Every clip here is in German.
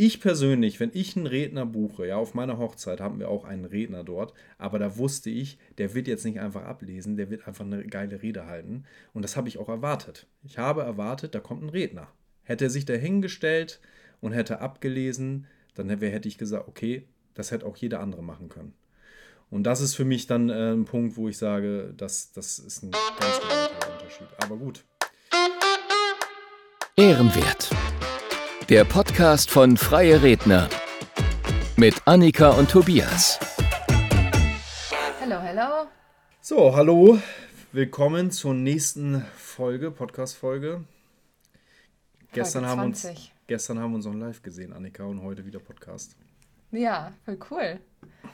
ich persönlich, wenn ich einen Redner buche, ja, auf meiner Hochzeit haben wir auch einen Redner dort, aber da wusste ich, der wird jetzt nicht einfach ablesen, der wird einfach eine geile Rede halten. Und das habe ich auch erwartet. Ich habe erwartet, da kommt ein Redner. Hätte er sich da hingestellt und hätte abgelesen, dann hätte ich gesagt, okay, das hätte auch jeder andere machen können. Und das ist für mich dann äh, ein Punkt, wo ich sage, das, das ist ein ganz großer Unterschied. Aber gut. Ehrenwert. Der Podcast von Freie Redner mit Annika und Tobias. Hallo, hallo. So, hallo. Willkommen zur nächsten Folge, Podcast-Folge. Gestern, haben uns, gestern haben wir uns noch live gesehen, Annika, und heute wieder Podcast. Ja, voll cool.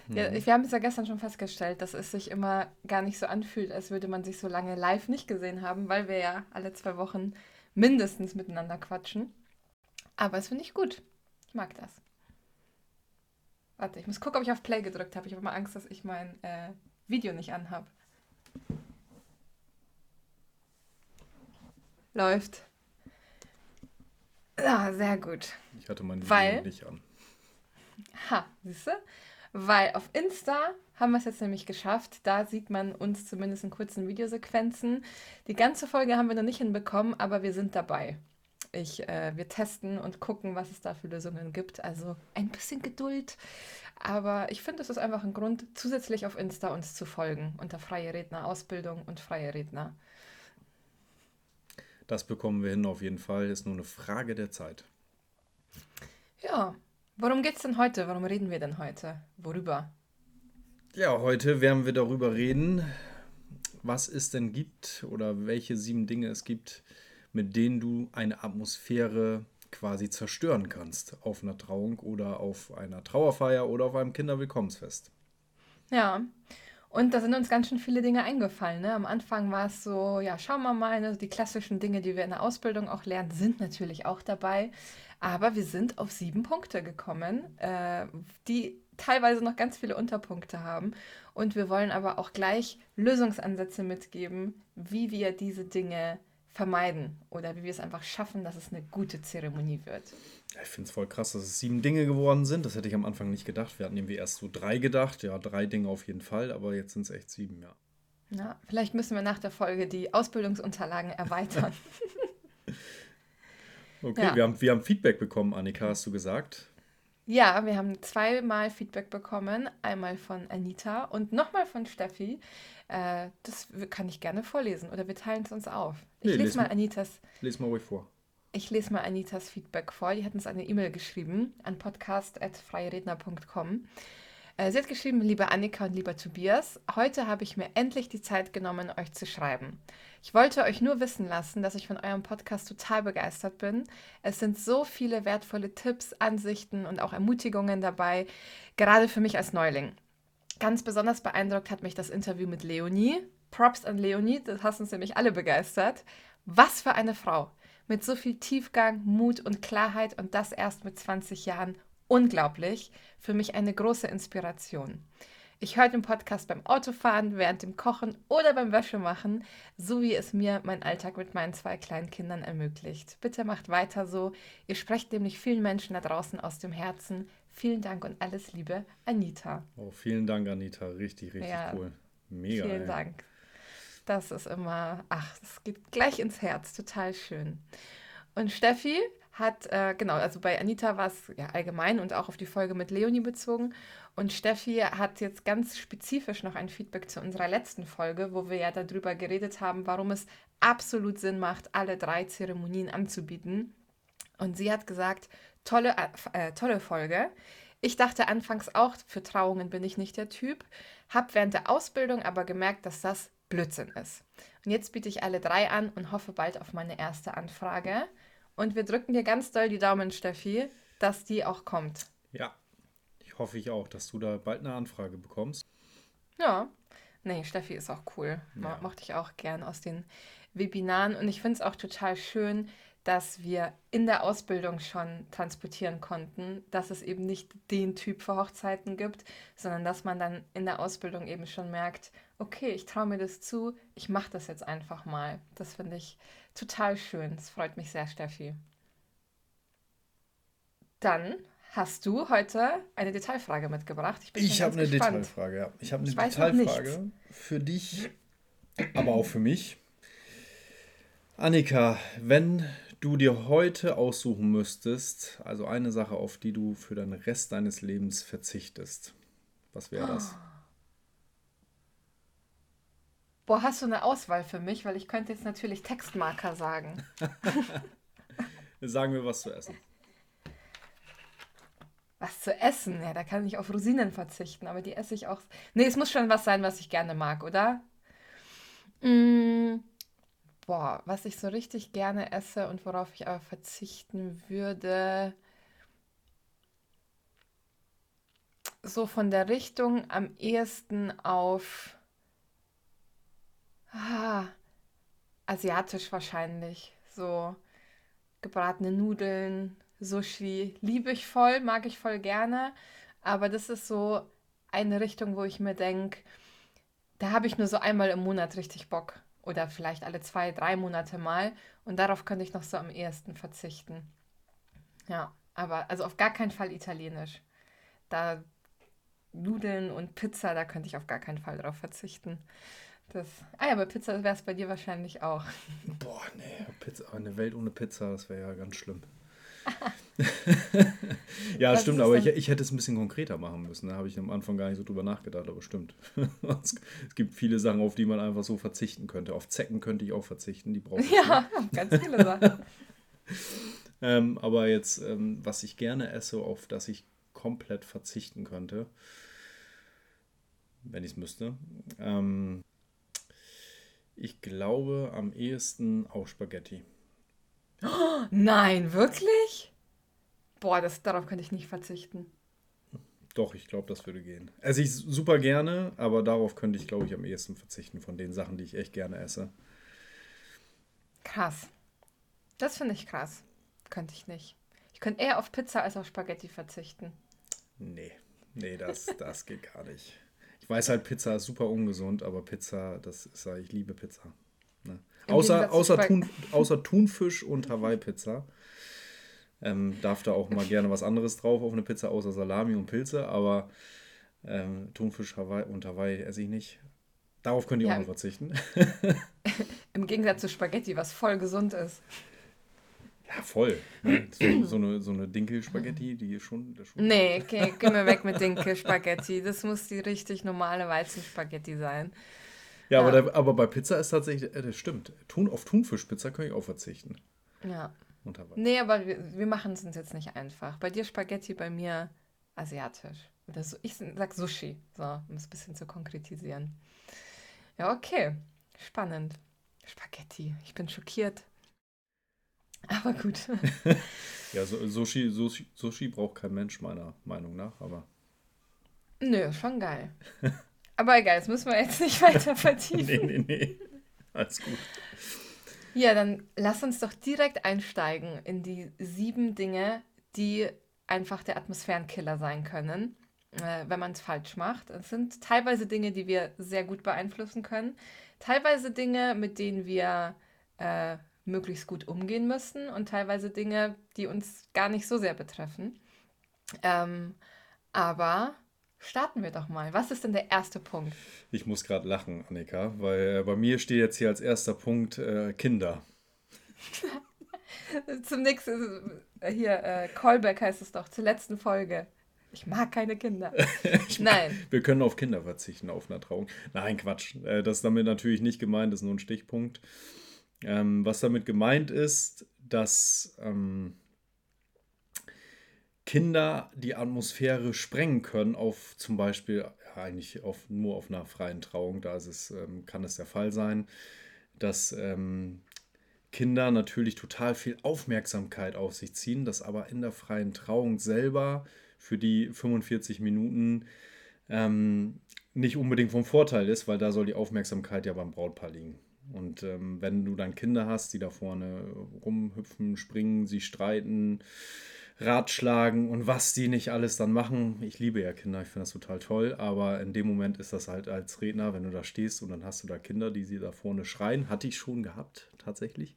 Ja, wir haben es ja gestern schon festgestellt, dass es sich immer gar nicht so anfühlt, als würde man sich so lange live nicht gesehen haben, weil wir ja alle zwei Wochen mindestens miteinander quatschen. Aber das finde ich gut. Ich mag das. Warte, ich muss gucken, ob ich auf Play gedrückt habe. Ich habe immer Angst, dass ich mein äh, Video nicht anhabe. Läuft. Ah, sehr gut. Ich hatte mein Video Weil, nicht an. Ha, siehst du? Weil auf Insta haben wir es jetzt nämlich geschafft. Da sieht man uns zumindest in kurzen Videosequenzen. Die ganze Folge haben wir noch nicht hinbekommen, aber wir sind dabei. Ich, äh, wir testen und gucken, was es da für Lösungen gibt. Also ein bisschen Geduld. Aber ich finde, es ist einfach ein Grund, zusätzlich auf Insta uns zu folgen unter Freie Redner Ausbildung und Freie Redner. Das bekommen wir hin auf jeden Fall. Ist nur eine Frage der Zeit. Ja, worum geht es denn heute? Warum reden wir denn heute? Worüber? Ja, heute werden wir darüber reden, was es denn gibt oder welche sieben Dinge es gibt, mit denen du eine Atmosphäre quasi zerstören kannst auf einer Trauung oder auf einer Trauerfeier oder auf einem Kinderwillkommensfest. Ja, und da sind uns ganz schön viele Dinge eingefallen. Ne? Am Anfang war es so, ja, schauen wir mal, ne? die klassischen Dinge, die wir in der Ausbildung auch lernen, sind natürlich auch dabei. Aber wir sind auf sieben Punkte gekommen, äh, die teilweise noch ganz viele Unterpunkte haben. Und wir wollen aber auch gleich Lösungsansätze mitgeben, wie wir diese Dinge vermeiden oder wie wir es einfach schaffen, dass es eine gute Zeremonie wird. Ich finde es voll krass, dass es sieben Dinge geworden sind. Das hätte ich am Anfang nicht gedacht. Wir hatten irgendwie erst so drei gedacht. Ja, drei Dinge auf jeden Fall, aber jetzt sind es echt sieben, ja. Ja, vielleicht müssen wir nach der Folge die Ausbildungsunterlagen erweitern. okay, ja. wir, haben, wir haben Feedback bekommen, Annika, hast du gesagt. Ja, wir haben zweimal Feedback bekommen. Einmal von Anita und nochmal von Steffi. Äh, das kann ich gerne vorlesen oder wir teilen es uns auf. Ich nee, lese mal Anitas. Lies mal ruhig vor. Ich lese mal Anitas Feedback vor. Die hat uns eine E-Mail geschrieben an podcast.freieredner.com. Äh, sie hat geschrieben, liebe Annika und lieber Tobias, heute habe ich mir endlich die Zeit genommen, euch zu schreiben. Ich wollte euch nur wissen lassen, dass ich von eurem Podcast total begeistert bin. Es sind so viele wertvolle Tipps, Ansichten und auch Ermutigungen dabei, gerade für mich als Neuling. Ganz besonders beeindruckt hat mich das Interview mit Leonie. Props an Leonie, das hat uns nämlich alle begeistert. Was für eine Frau! Mit so viel Tiefgang, Mut und Klarheit und das erst mit 20 Jahren. Unglaublich. Für mich eine große Inspiration. Ich höre den Podcast beim Autofahren, während dem Kochen oder beim Wäschemachen, so wie es mir mein Alltag mit meinen zwei kleinen Kindern ermöglicht. Bitte macht weiter so. Ihr sprecht nämlich vielen Menschen da draußen aus dem Herzen. Vielen Dank und alles Liebe, Anita. Oh, vielen Dank, Anita. Richtig, richtig ja, cool. Mega. Vielen ey. Dank. Das ist immer, ach, das geht gleich ins Herz. Total schön. Und Steffi hat, äh, genau, also bei Anita war es ja allgemein und auch auf die Folge mit Leonie bezogen. Und Steffi hat jetzt ganz spezifisch noch ein Feedback zu unserer letzten Folge, wo wir ja darüber geredet haben, warum es absolut Sinn macht, alle drei Zeremonien anzubieten. Und sie hat gesagt, Tolle, äh, tolle Folge. Ich dachte anfangs auch, für Trauungen bin ich nicht der Typ, habe während der Ausbildung aber gemerkt, dass das Blödsinn ist. Und jetzt biete ich alle drei an und hoffe bald auf meine erste Anfrage. Und wir drücken dir ganz doll die Daumen, Steffi, dass die auch kommt. Ja, ich hoffe ich auch, dass du da bald eine Anfrage bekommst. Ja, nee, Steffi ist auch cool. Ja. Mochte ich auch gern aus den Webinaren. Und ich finde es auch total schön, dass wir in der Ausbildung schon transportieren konnten, dass es eben nicht den Typ für Hochzeiten gibt, sondern dass man dann in der Ausbildung eben schon merkt, okay, ich traue mir das zu, ich mache das jetzt einfach mal. Das finde ich total schön. Das freut mich sehr, Steffi. Dann hast du heute eine Detailfrage mitgebracht. Ich, ich habe eine gespannt. Detailfrage, ja. Ich habe eine ich Detailfrage für dich, aber auch für mich. Annika, wenn du dir heute aussuchen müsstest, also eine Sache, auf die du für den Rest deines Lebens verzichtest, was wäre das? Boah, hast du eine Auswahl für mich? Weil ich könnte jetzt natürlich Textmarker sagen. sagen wir was zu essen. Was zu essen? Ja, da kann ich auf Rosinen verzichten, aber die esse ich auch. Nee, es muss schon was sein, was ich gerne mag, oder? Mm, boah, was ich so richtig gerne esse und worauf ich aber verzichten würde. So von der Richtung am ehesten auf. Ah, asiatisch wahrscheinlich. So gebratene Nudeln, Sushi liebe ich voll, mag ich voll gerne. Aber das ist so eine Richtung, wo ich mir denke, da habe ich nur so einmal im Monat richtig Bock. Oder vielleicht alle zwei, drei Monate mal. Und darauf könnte ich noch so am ehesten verzichten. Ja, aber also auf gar keinen Fall italienisch. Da Nudeln und Pizza, da könnte ich auf gar keinen Fall drauf verzichten. Das, ah ja, bei Pizza wäre es bei dir wahrscheinlich auch. Boah, nee, Pizza, eine Welt ohne Pizza, das wäre ja ganz schlimm. ja, Was stimmt, aber ich, ich hätte es ein bisschen konkreter machen müssen. Da habe ich am Anfang gar nicht so drüber nachgedacht, aber stimmt. es, gibt viele Sachen, auf die man einfach so verzichten könnte. Auf Zecken könnte ich auch verzichten, die brauche ich. Ja, nicht. ganz viele Sachen. ähm, aber jetzt, ähm, was ich gerne esse, auf das ich komplett verzichten könnte, wenn ich es müsste. Ähm, ich glaube am ehesten auch Spaghetti. Oh, nein, wirklich? Boah, das, darauf könnte ich nicht verzichten. Doch, ich glaube, das würde gehen. Esse ich super gerne, aber darauf könnte ich, glaube ich, am ehesten verzichten von den Sachen, die ich echt gerne esse. Krass. Das finde ich krass. Könnte ich nicht. Ich könnte eher auf Pizza als auf Spaghetti verzichten. Nee, nee, das, das geht gar nicht. Ich weiß halt, Pizza ist super ungesund, aber Pizza, das ist ich liebe Pizza. Ne? Außer, außer, Thun, außer Thunfisch und Hawaii-Pizza. Ähm, darf da auch mal gerne was anderes drauf auf eine Pizza, außer Salami und Pilze, aber ähm, Thunfisch Hawaii und Hawaii esse ich nicht. Darauf könnt ihr ja, auch mal verzichten. Im Gegensatz zu Spaghetti, was voll gesund ist. Ja, voll. Ne? So, so, eine, so eine Dinkelspaghetti, die ist schon. Das schon nee, okay, geh mir weg mit Dinkelspaghetti. Das muss die richtig normale Weizenspaghetti sein. Ja, ja. Aber, da, aber bei Pizza ist tatsächlich, äh, das stimmt. Thun, auf Thunfischpizza kann ich auch verzichten. Ja. Nee, aber wir, wir machen es uns jetzt nicht einfach. Bei dir Spaghetti, bei mir asiatisch. Oder so, ich sag Sushi, so, um es ein bisschen zu konkretisieren. Ja, okay. Spannend. Spaghetti. Ich bin schockiert. Aber gut. ja, so, Sushi, Sushi, Sushi braucht kein Mensch, meiner Meinung nach, aber. Nö, schon geil. Aber egal, das müssen wir jetzt nicht weiter vertiefen. nee, nee, nee. Alles gut. Ja, dann lass uns doch direkt einsteigen in die sieben Dinge, die einfach der Atmosphärenkiller sein können, äh, wenn man es falsch macht. Es sind teilweise Dinge, die wir sehr gut beeinflussen können, teilweise Dinge, mit denen wir äh, möglichst gut umgehen müssen und teilweise Dinge, die uns gar nicht so sehr betreffen. Ähm, aber starten wir doch mal. Was ist denn der erste Punkt? Ich muss gerade lachen, Annika, weil äh, bei mir steht jetzt hier als erster Punkt äh, Kinder. Zum nächsten, äh, hier, äh, Callback heißt es doch, zur letzten Folge. Ich mag keine Kinder. Nein. Wir können auf Kinder verzichten, auf einer Trauung. Nein, Quatsch. Äh, das ist damit natürlich nicht gemeint, das ist nur ein Stichpunkt. Ähm, was damit gemeint ist, dass ähm, Kinder die Atmosphäre sprengen können, auf zum Beispiel, ja, eigentlich auf, nur auf einer freien Trauung, da ist es, ähm, kann es der Fall sein, dass ähm, Kinder natürlich total viel Aufmerksamkeit auf sich ziehen, das aber in der freien Trauung selber für die 45 Minuten ähm, nicht unbedingt vom Vorteil ist, weil da soll die Aufmerksamkeit ja beim Brautpaar liegen. Und ähm, wenn du dann Kinder hast, die da vorne rumhüpfen, springen, sie streiten, ratschlagen und was die nicht alles dann machen. Ich liebe ja Kinder, ich finde das total toll, aber in dem Moment ist das halt als Redner, wenn du da stehst und dann hast du da Kinder, die sie da vorne schreien, hatte ich schon gehabt, tatsächlich.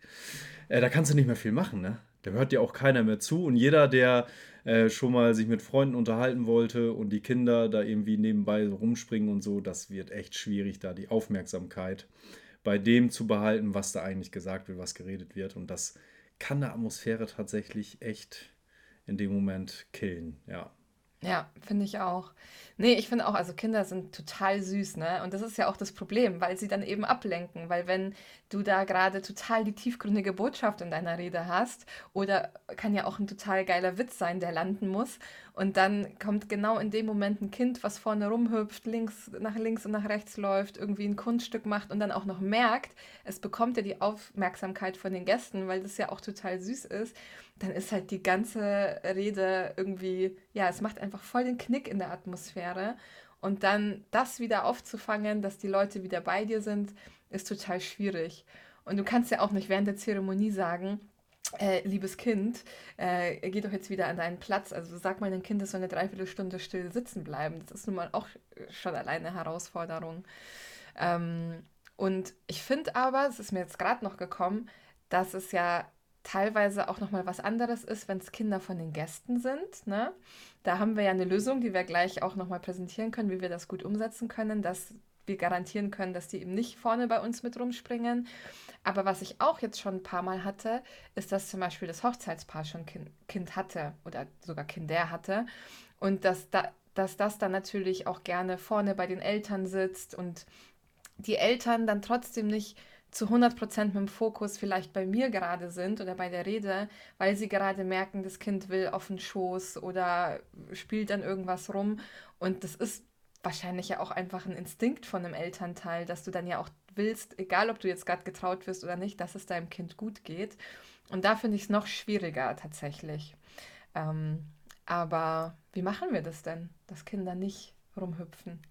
Äh, da kannst du nicht mehr viel machen, ne? da hört ja auch keiner mehr zu. Und jeder, der äh, schon mal sich mit Freunden unterhalten wollte und die Kinder da irgendwie nebenbei rumspringen und so, das wird echt schwierig, da die Aufmerksamkeit bei dem zu behalten, was da eigentlich gesagt wird, was geredet wird. Und das kann eine Atmosphäre tatsächlich echt in dem Moment killen, ja. Ja, finde ich auch. Nee, ich finde auch, also Kinder sind total süß, ne? Und das ist ja auch das Problem, weil sie dann eben ablenken. Weil wenn du da gerade total die tiefgründige Botschaft in deiner Rede hast, oder kann ja auch ein total geiler Witz sein, der landen muss, und dann kommt genau in dem Moment ein Kind, was vorne rumhüpft, links nach links und nach rechts läuft, irgendwie ein Kunststück macht und dann auch noch merkt, es bekommt ja die Aufmerksamkeit von den Gästen, weil das ja auch total süß ist, dann ist halt die ganze Rede irgendwie, ja, es macht einfach voll den Knick in der Atmosphäre. Und dann das wieder aufzufangen, dass die Leute wieder bei dir sind, ist total schwierig. Und du kannst ja auch nicht während der Zeremonie sagen, äh, liebes Kind, äh, geh doch jetzt wieder an deinen Platz. Also sag mal, dein Kind ist so eine Dreiviertelstunde still sitzen bleiben. Das ist nun mal auch schon alleine eine Herausforderung. Ähm, und ich finde aber, es ist mir jetzt gerade noch gekommen, dass es ja teilweise auch nochmal was anderes ist, wenn es Kinder von den Gästen sind. Ne? Da haben wir ja eine Lösung, die wir gleich auch nochmal präsentieren können, wie wir das gut umsetzen können, dass wir garantieren können, dass die eben nicht vorne bei uns mit rumspringen. Aber was ich auch jetzt schon ein paar Mal hatte, ist, dass zum Beispiel das Hochzeitspaar schon kind, kind hatte oder sogar Kinder hatte. Und dass, da, dass das dann natürlich auch gerne vorne bei den Eltern sitzt und die Eltern dann trotzdem nicht zu 100% mit dem Fokus vielleicht bei mir gerade sind oder bei der Rede, weil sie gerade merken, das Kind will auf den Schoß oder spielt dann irgendwas rum. Und das ist wahrscheinlich ja auch einfach ein Instinkt von einem Elternteil, dass du dann ja auch willst, egal ob du jetzt gerade getraut wirst oder nicht, dass es deinem Kind gut geht. Und da finde ich es noch schwieriger tatsächlich. Ähm, aber wie machen wir das denn, dass Kinder nicht rumhüpfen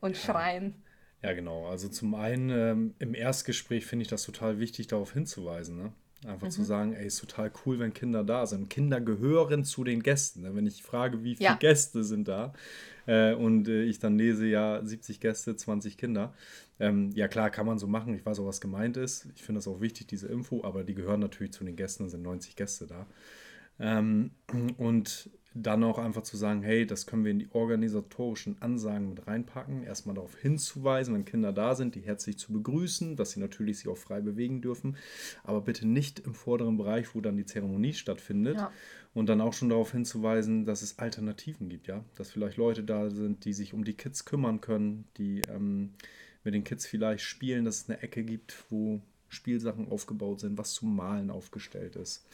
und schreien? Ja, genau. Also zum einen ähm, im Erstgespräch finde ich das total wichtig, darauf hinzuweisen. Ne? Einfach mhm. zu sagen, ey, ist total cool, wenn Kinder da sind. Kinder gehören zu den Gästen. Ne? Wenn ich frage, wie viele ja. Gäste sind da äh, und äh, ich dann lese, ja, 70 Gäste, 20 Kinder. Ähm, ja, klar, kann man so machen. Ich weiß auch, was gemeint ist. Ich finde das auch wichtig, diese Info, aber die gehören natürlich zu den Gästen, da sind 90 Gäste da. Ähm, und dann auch einfach zu sagen, hey, das können wir in die organisatorischen Ansagen mit reinpacken. Erstmal darauf hinzuweisen, wenn Kinder da sind, die herzlich zu begrüßen, dass sie natürlich sich auch frei bewegen dürfen, aber bitte nicht im vorderen Bereich, wo dann die Zeremonie stattfindet. Ja. Und dann auch schon darauf hinzuweisen, dass es Alternativen gibt, ja, dass vielleicht Leute da sind, die sich um die Kids kümmern können, die ähm, mit den Kids vielleicht spielen, dass es eine Ecke gibt, wo Spielsachen aufgebaut sind, was zum Malen aufgestellt ist.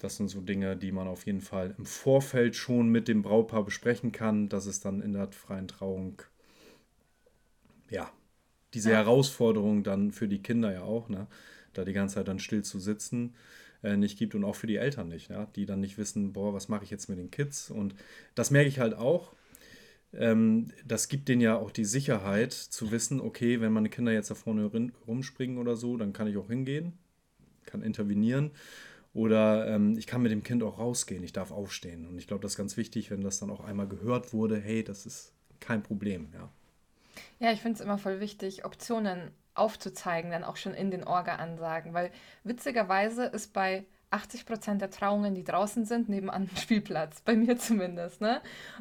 Das sind so Dinge, die man auf jeden Fall im Vorfeld schon mit dem Brautpaar besprechen kann, dass es dann in der freien Trauung, ja, diese ja. Herausforderung dann für die Kinder ja auch, ne, da die ganze Zeit dann still zu sitzen, äh, nicht gibt und auch für die Eltern nicht, ja, die dann nicht wissen, boah, was mache ich jetzt mit den Kids? Und das merke ich halt auch. Ähm, das gibt denen ja auch die Sicherheit zu wissen, okay, wenn meine Kinder jetzt da vorne rumspringen oder so, dann kann ich auch hingehen, kann intervenieren. Oder ähm, ich kann mit dem Kind auch rausgehen, ich darf aufstehen. Und ich glaube, das ist ganz wichtig, wenn das dann auch einmal gehört wurde, hey, das ist kein Problem, ja. Ja, ich finde es immer voll wichtig, Optionen aufzuzeigen, dann auch schon in den Orga-Ansagen, weil witzigerweise ist bei 80 Prozent der Trauungen, die draußen sind, nebenan ein Spielplatz, bei mir zumindest, ne?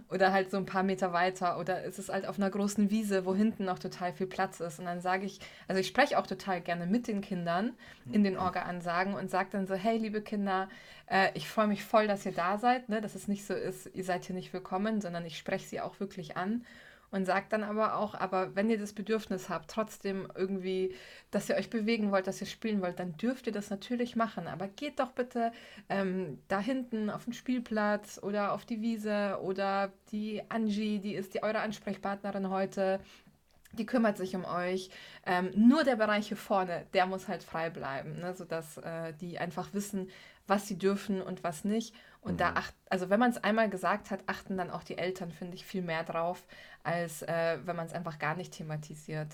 Oder halt so ein paar Meter weiter. Oder ist es halt auf einer großen Wiese, wo hinten noch total viel Platz ist. Und dann sage ich, also ich spreche auch total gerne mit den Kindern in den Orga-Ansagen und sage dann so, hey, liebe Kinder, äh, ich freue mich voll, dass ihr da seid, ne? Dass es nicht so ist, ihr seid hier nicht willkommen, sondern ich spreche sie auch wirklich an und sagt dann aber auch, aber wenn ihr das Bedürfnis habt, trotzdem irgendwie, dass ihr euch bewegen wollt, dass ihr spielen wollt, dann dürft ihr das natürlich machen. Aber geht doch bitte ähm, da hinten auf den Spielplatz oder auf die Wiese oder die Angie, die ist die eure Ansprechpartnerin heute. Die kümmert sich um euch. Ähm, nur der Bereich hier vorne, der muss halt frei bleiben, ne? sodass äh, die einfach wissen, was sie dürfen und was nicht. Und mhm. da acht, also wenn man es einmal gesagt hat, achten dann auch die Eltern, finde ich, viel mehr drauf, als äh, wenn man es einfach gar nicht thematisiert.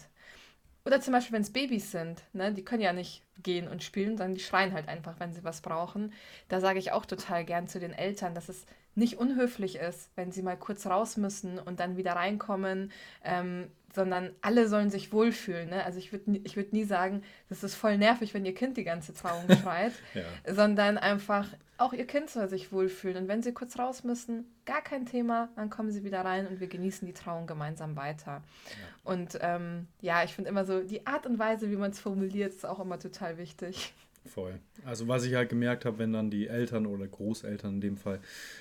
Oder zum Beispiel, wenn es Babys sind, ne, die können ja nicht gehen und spielen, sondern die schreien halt einfach, wenn sie was brauchen. Da sage ich auch total gern zu den Eltern, dass es nicht unhöflich ist, wenn sie mal kurz raus müssen und dann wieder reinkommen. Ähm, sondern alle sollen sich wohlfühlen. Ne? Also ich würde ich würd nie sagen, das ist voll nervig, wenn ihr Kind die ganze Trauung schreit, ja. sondern einfach auch ihr Kind soll sich wohlfühlen. Und wenn sie kurz raus müssen, gar kein Thema, dann kommen sie wieder rein und wir genießen die Trauung gemeinsam weiter. Ja. Und ähm, ja, ich finde immer so, die Art und Weise, wie man es formuliert, ist auch immer total wichtig. Voll. Also was ich halt gemerkt habe, wenn dann die Eltern oder Großeltern in dem Fall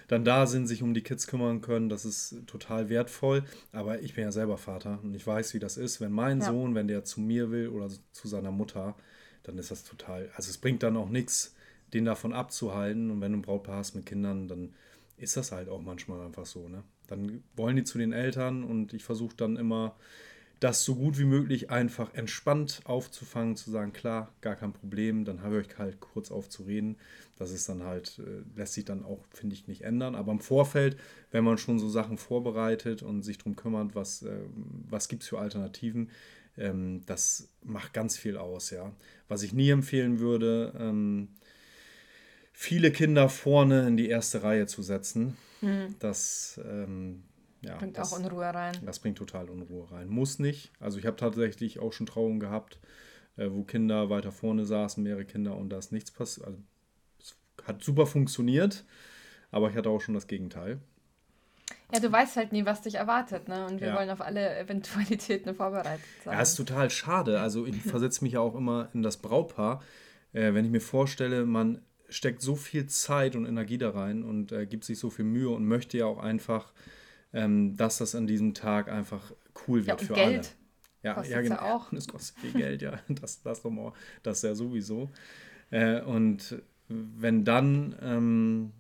dann da sind, sich um die Kids kümmern können, das ist total wertvoll. Aber ich bin ja selber Vater und ich weiß, wie das ist. Wenn mein ja. Sohn, wenn der zu mir will oder zu seiner Mutter, dann ist das total, also es bringt dann auch nichts, den davon abzuhalten. Und wenn du ein Brautpaar hast mit Kindern, dann ist das halt auch manchmal einfach so. Ne? Dann wollen die zu den Eltern und ich versuche dann immer das so gut wie möglich einfach entspannt aufzufangen, zu sagen, klar, gar kein Problem, dann habe ich euch halt kurz aufzureden. Das ist dann halt, äh, lässt sich dann auch, finde ich, nicht ändern. Aber im Vorfeld, wenn man schon so Sachen vorbereitet und sich darum kümmert, was, äh, was gibt es für Alternativen, ähm, das macht ganz viel aus, ja. Was ich nie empfehlen würde, ähm, viele Kinder vorne in die erste Reihe zu setzen. Mhm. Das ähm, ja, bringt das, auch Unruhe rein. Das bringt total Unruhe rein. Muss nicht. Also ich habe tatsächlich auch schon Trauungen gehabt, äh, wo Kinder weiter vorne saßen, mehrere Kinder und da ist nichts passiert. Also es hat super funktioniert, aber ich hatte auch schon das Gegenteil. Ja, du weißt halt nie, was dich erwartet, ne? Und wir ja. wollen auf alle Eventualitäten vorbereitet sein. Ja, ist total schade. Also ich versetze mich ja auch immer in das Brautpaar, äh, wenn ich mir vorstelle, man steckt so viel Zeit und Energie da rein und äh, gibt sich so viel Mühe und möchte ja auch einfach ähm, dass das an diesem Tag einfach cool wird ja, für Geld. alle. Ja, ja, genau. Ja auch. Das kostet viel Geld, ja. Das, das, mal, das ja sowieso. Äh, und wenn dann, ähm,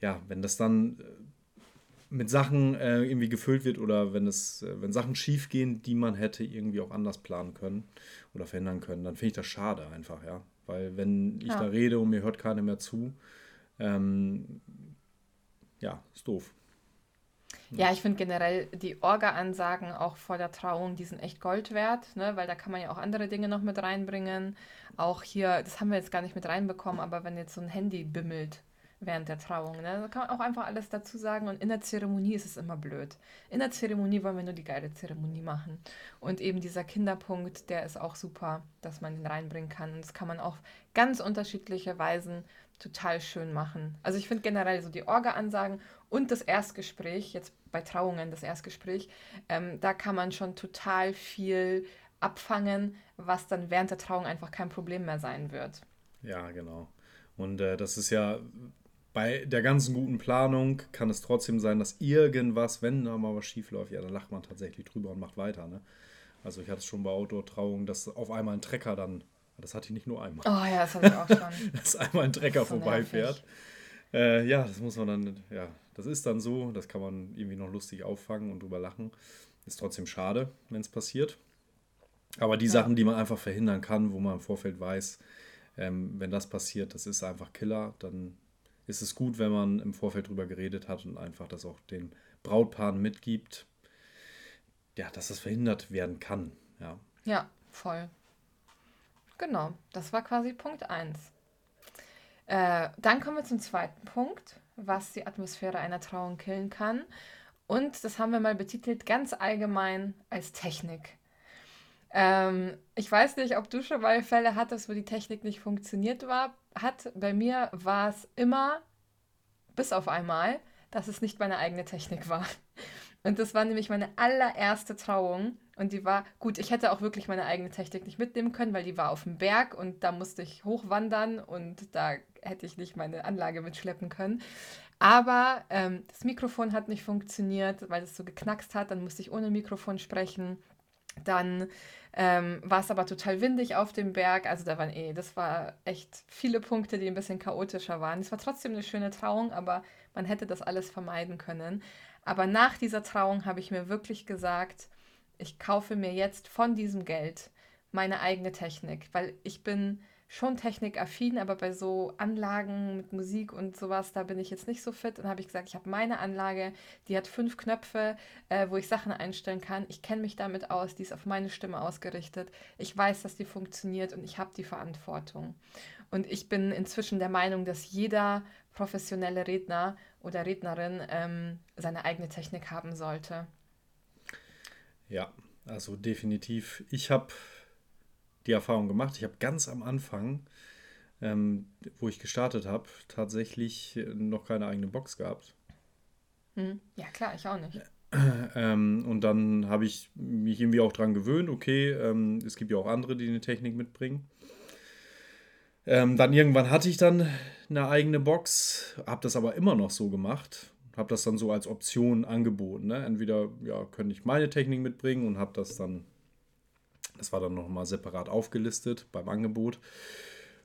ja, wenn das dann äh, mit Sachen äh, irgendwie gefüllt wird oder wenn es, äh, wenn Sachen schief gehen, die man hätte irgendwie auch anders planen können oder verhindern können, dann finde ich das schade einfach, ja. Weil wenn ich ja. da rede und mir hört keiner mehr zu, ähm, ja, ist doof. Ja, ich finde generell die Orga-Ansagen auch vor der Trauung, die sind echt Gold wert, ne? weil da kann man ja auch andere Dinge noch mit reinbringen. Auch hier, das haben wir jetzt gar nicht mit reinbekommen, aber wenn jetzt so ein Handy bimmelt während der Trauung, ne? da kann man auch einfach alles dazu sagen. Und in der Zeremonie ist es immer blöd. In der Zeremonie wollen wir nur die geile Zeremonie machen. Und eben dieser Kinderpunkt, der ist auch super, dass man den reinbringen kann. Und das kann man auf ganz unterschiedliche Weisen total schön machen. Also ich finde generell so die Orga-Ansagen und das Erstgespräch, jetzt bei Trauungen das Erstgespräch, ähm, da kann man schon total viel abfangen, was dann während der Trauung einfach kein Problem mehr sein wird. Ja, genau. Und äh, das ist ja bei der ganzen guten Planung kann es trotzdem sein, dass irgendwas, wenn da mal was schief läuft, ja, dann lacht man tatsächlich drüber und macht weiter. Ne? Also ich hatte es schon bei Outdoor-Trauungen, dass auf einmal ein Trecker dann das hatte ich nicht nur einmal. Oh ja, das hatte ich auch schon. Dass einmal ein Trecker so vorbeifährt. Äh, ja, das muss man dann, ja, das ist dann so. Das kann man irgendwie noch lustig auffangen und drüber lachen. Ist trotzdem schade, wenn es passiert. Aber die ja. Sachen, die man einfach verhindern kann, wo man im Vorfeld weiß, ähm, wenn das passiert, das ist einfach Killer, dann ist es gut, wenn man im Vorfeld drüber geredet hat und einfach das auch den Brautpaaren mitgibt, ja, dass das verhindert werden kann. Ja, ja voll. Genau, das war quasi Punkt 1. Äh, dann kommen wir zum zweiten Punkt, was die Atmosphäre einer Trauung killen kann. Und das haben wir mal betitelt ganz allgemein als Technik. Ähm, ich weiß nicht, ob du schon mal Fälle hattest, wo die Technik nicht funktioniert war. Hat bei mir war es immer, bis auf einmal, dass es nicht meine eigene Technik war. Und das war nämlich meine allererste Trauung. Und die war, gut, ich hätte auch wirklich meine eigene Technik nicht mitnehmen können, weil die war auf dem Berg und da musste ich hochwandern und da hätte ich nicht meine Anlage mitschleppen können. Aber ähm, das Mikrofon hat nicht funktioniert, weil es so geknackst hat. Dann musste ich ohne Mikrofon sprechen. Dann ähm, war es aber total windig auf dem Berg. Also da waren eh, das war echt viele Punkte, die ein bisschen chaotischer waren. Es war trotzdem eine schöne Trauung, aber man hätte das alles vermeiden können. Aber nach dieser Trauung habe ich mir wirklich gesagt, ich kaufe mir jetzt von diesem Geld meine eigene Technik, weil ich bin schon technikaffin, aber bei so Anlagen mit Musik und sowas, da bin ich jetzt nicht so fit. Und habe ich gesagt, ich habe meine Anlage, die hat fünf Knöpfe, äh, wo ich Sachen einstellen kann. Ich kenne mich damit aus, die ist auf meine Stimme ausgerichtet. Ich weiß, dass die funktioniert und ich habe die Verantwortung. Und ich bin inzwischen der Meinung, dass jeder professionelle Redner oder Rednerin ähm, seine eigene Technik haben sollte. Ja, also definitiv. Ich habe die Erfahrung gemacht. Ich habe ganz am Anfang, ähm, wo ich gestartet habe, tatsächlich noch keine eigene Box gehabt. Hm. Ja, klar, ich auch nicht. Ähm, und dann habe ich mich irgendwie auch dran gewöhnt, okay, ähm, es gibt ja auch andere, die eine Technik mitbringen. Ähm, dann irgendwann hatte ich dann eine eigene Box, habe das aber immer noch so gemacht, habe das dann so als Option angeboten. Ne? Entweder ja, könnte ich meine Technik mitbringen und habe das dann, das war dann nochmal separat aufgelistet beim Angebot.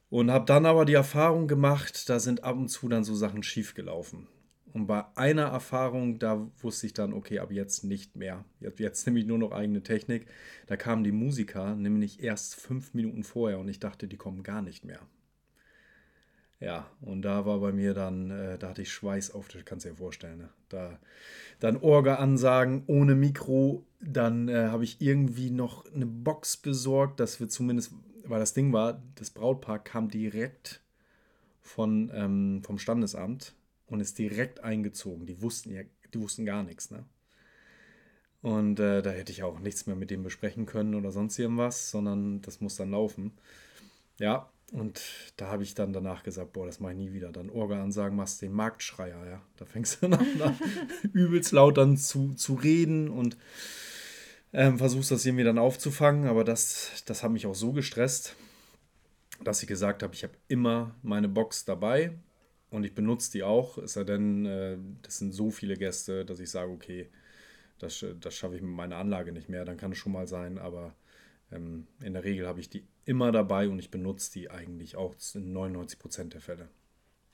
Und habe dann aber die Erfahrung gemacht, da sind ab und zu dann so Sachen schief gelaufen. Und bei einer Erfahrung, da wusste ich dann, okay, ab jetzt nicht mehr. Jetzt, jetzt nehme ich nur noch eigene Technik. Da kamen die Musiker nämlich erst fünf Minuten vorher und ich dachte, die kommen gar nicht mehr. Ja, und da war bei mir dann, äh, da hatte ich Schweiß auf, das kannst du dir vorstellen. Ne? Da dann Orga-Ansagen ohne Mikro, dann äh, habe ich irgendwie noch eine Box besorgt, dass wir zumindest, weil das Ding war, das Brautpaar kam direkt von, ähm, vom Standesamt und ist direkt eingezogen. Die wussten ja, die wussten gar nichts, ne? Und äh, da hätte ich auch nichts mehr mit dem besprechen können oder sonst irgendwas, sondern das muss dann laufen. Ja, und da habe ich dann danach gesagt, boah, das mache ich nie wieder. Dann Orga-Ansagen machst den Marktschreier, ja. Da fängst du dann an, übelst laut dann zu, zu reden und ähm, versuchst das irgendwie dann aufzufangen. Aber das, das hat mich auch so gestresst, dass ich gesagt habe, ich habe immer meine Box dabei und ich benutze die auch, es sei denn, äh, das sind so viele Gäste, dass ich sage, okay, das, das schaffe ich mit meiner Anlage nicht mehr, dann kann es schon mal sein, aber ähm, in der Regel habe ich die immer dabei und ich benutze die eigentlich auch in 99 Prozent der Fälle.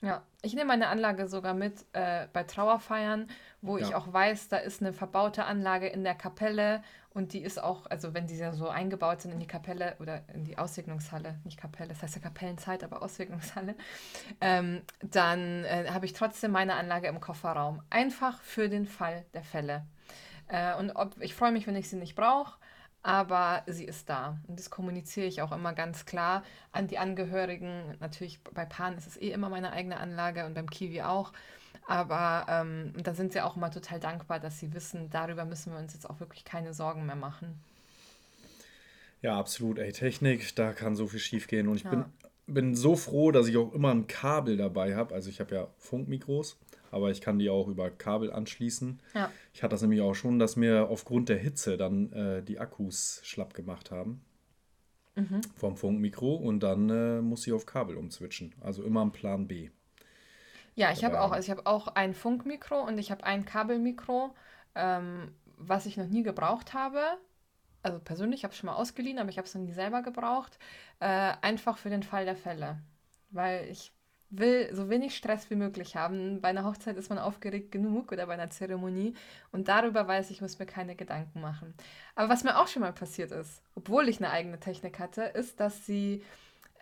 Ja, ich nehme meine Anlage sogar mit äh, bei Trauerfeiern, wo ja. ich auch weiß, da ist eine verbaute Anlage in der Kapelle und die ist auch, also wenn die ja so eingebaut sind in die Kapelle oder in die Aussegnungshalle, nicht Kapelle, das heißt ja Kapellenzeit, aber Aussegnungshalle, ähm, dann äh, habe ich trotzdem meine Anlage im Kofferraum. Einfach für den Fall der Fälle. Äh, und ob, ich freue mich, wenn ich sie nicht brauche aber sie ist da. Und das kommuniziere ich auch immer ganz klar an die Angehörigen. Natürlich bei Pan ist es eh immer meine eigene Anlage und beim Kiwi auch. Aber ähm, da sind sie auch immer total dankbar, dass sie wissen, darüber müssen wir uns jetzt auch wirklich keine Sorgen mehr machen. Ja, absolut. Ey, Technik, da kann so viel schief gehen. Und ich ja. bin, bin so froh, dass ich auch immer ein Kabel dabei habe. Also ich habe ja Funkmikros aber ich kann die auch über Kabel anschließen. Ja. Ich hatte das nämlich auch schon, dass mir aufgrund der Hitze dann äh, die Akkus schlapp gemacht haben. Mhm. Vom Funkmikro und dann äh, muss ich auf Kabel umswitchen. Also immer am Plan B. Ja, ich habe auch, also ich habe auch ein Funkmikro und ich habe ein Kabelmikro, ähm, was ich noch nie gebraucht habe. Also persönlich habe ich schon mal ausgeliehen, aber ich habe es noch nie selber gebraucht. Äh, einfach für den Fall der Fälle. Weil ich will so wenig Stress wie möglich haben. Bei einer Hochzeit ist man aufgeregt genug oder bei einer Zeremonie und darüber weiß ich, muss mir keine Gedanken machen. Aber was mir auch schon mal passiert ist, obwohl ich eine eigene Technik hatte, ist, dass sie,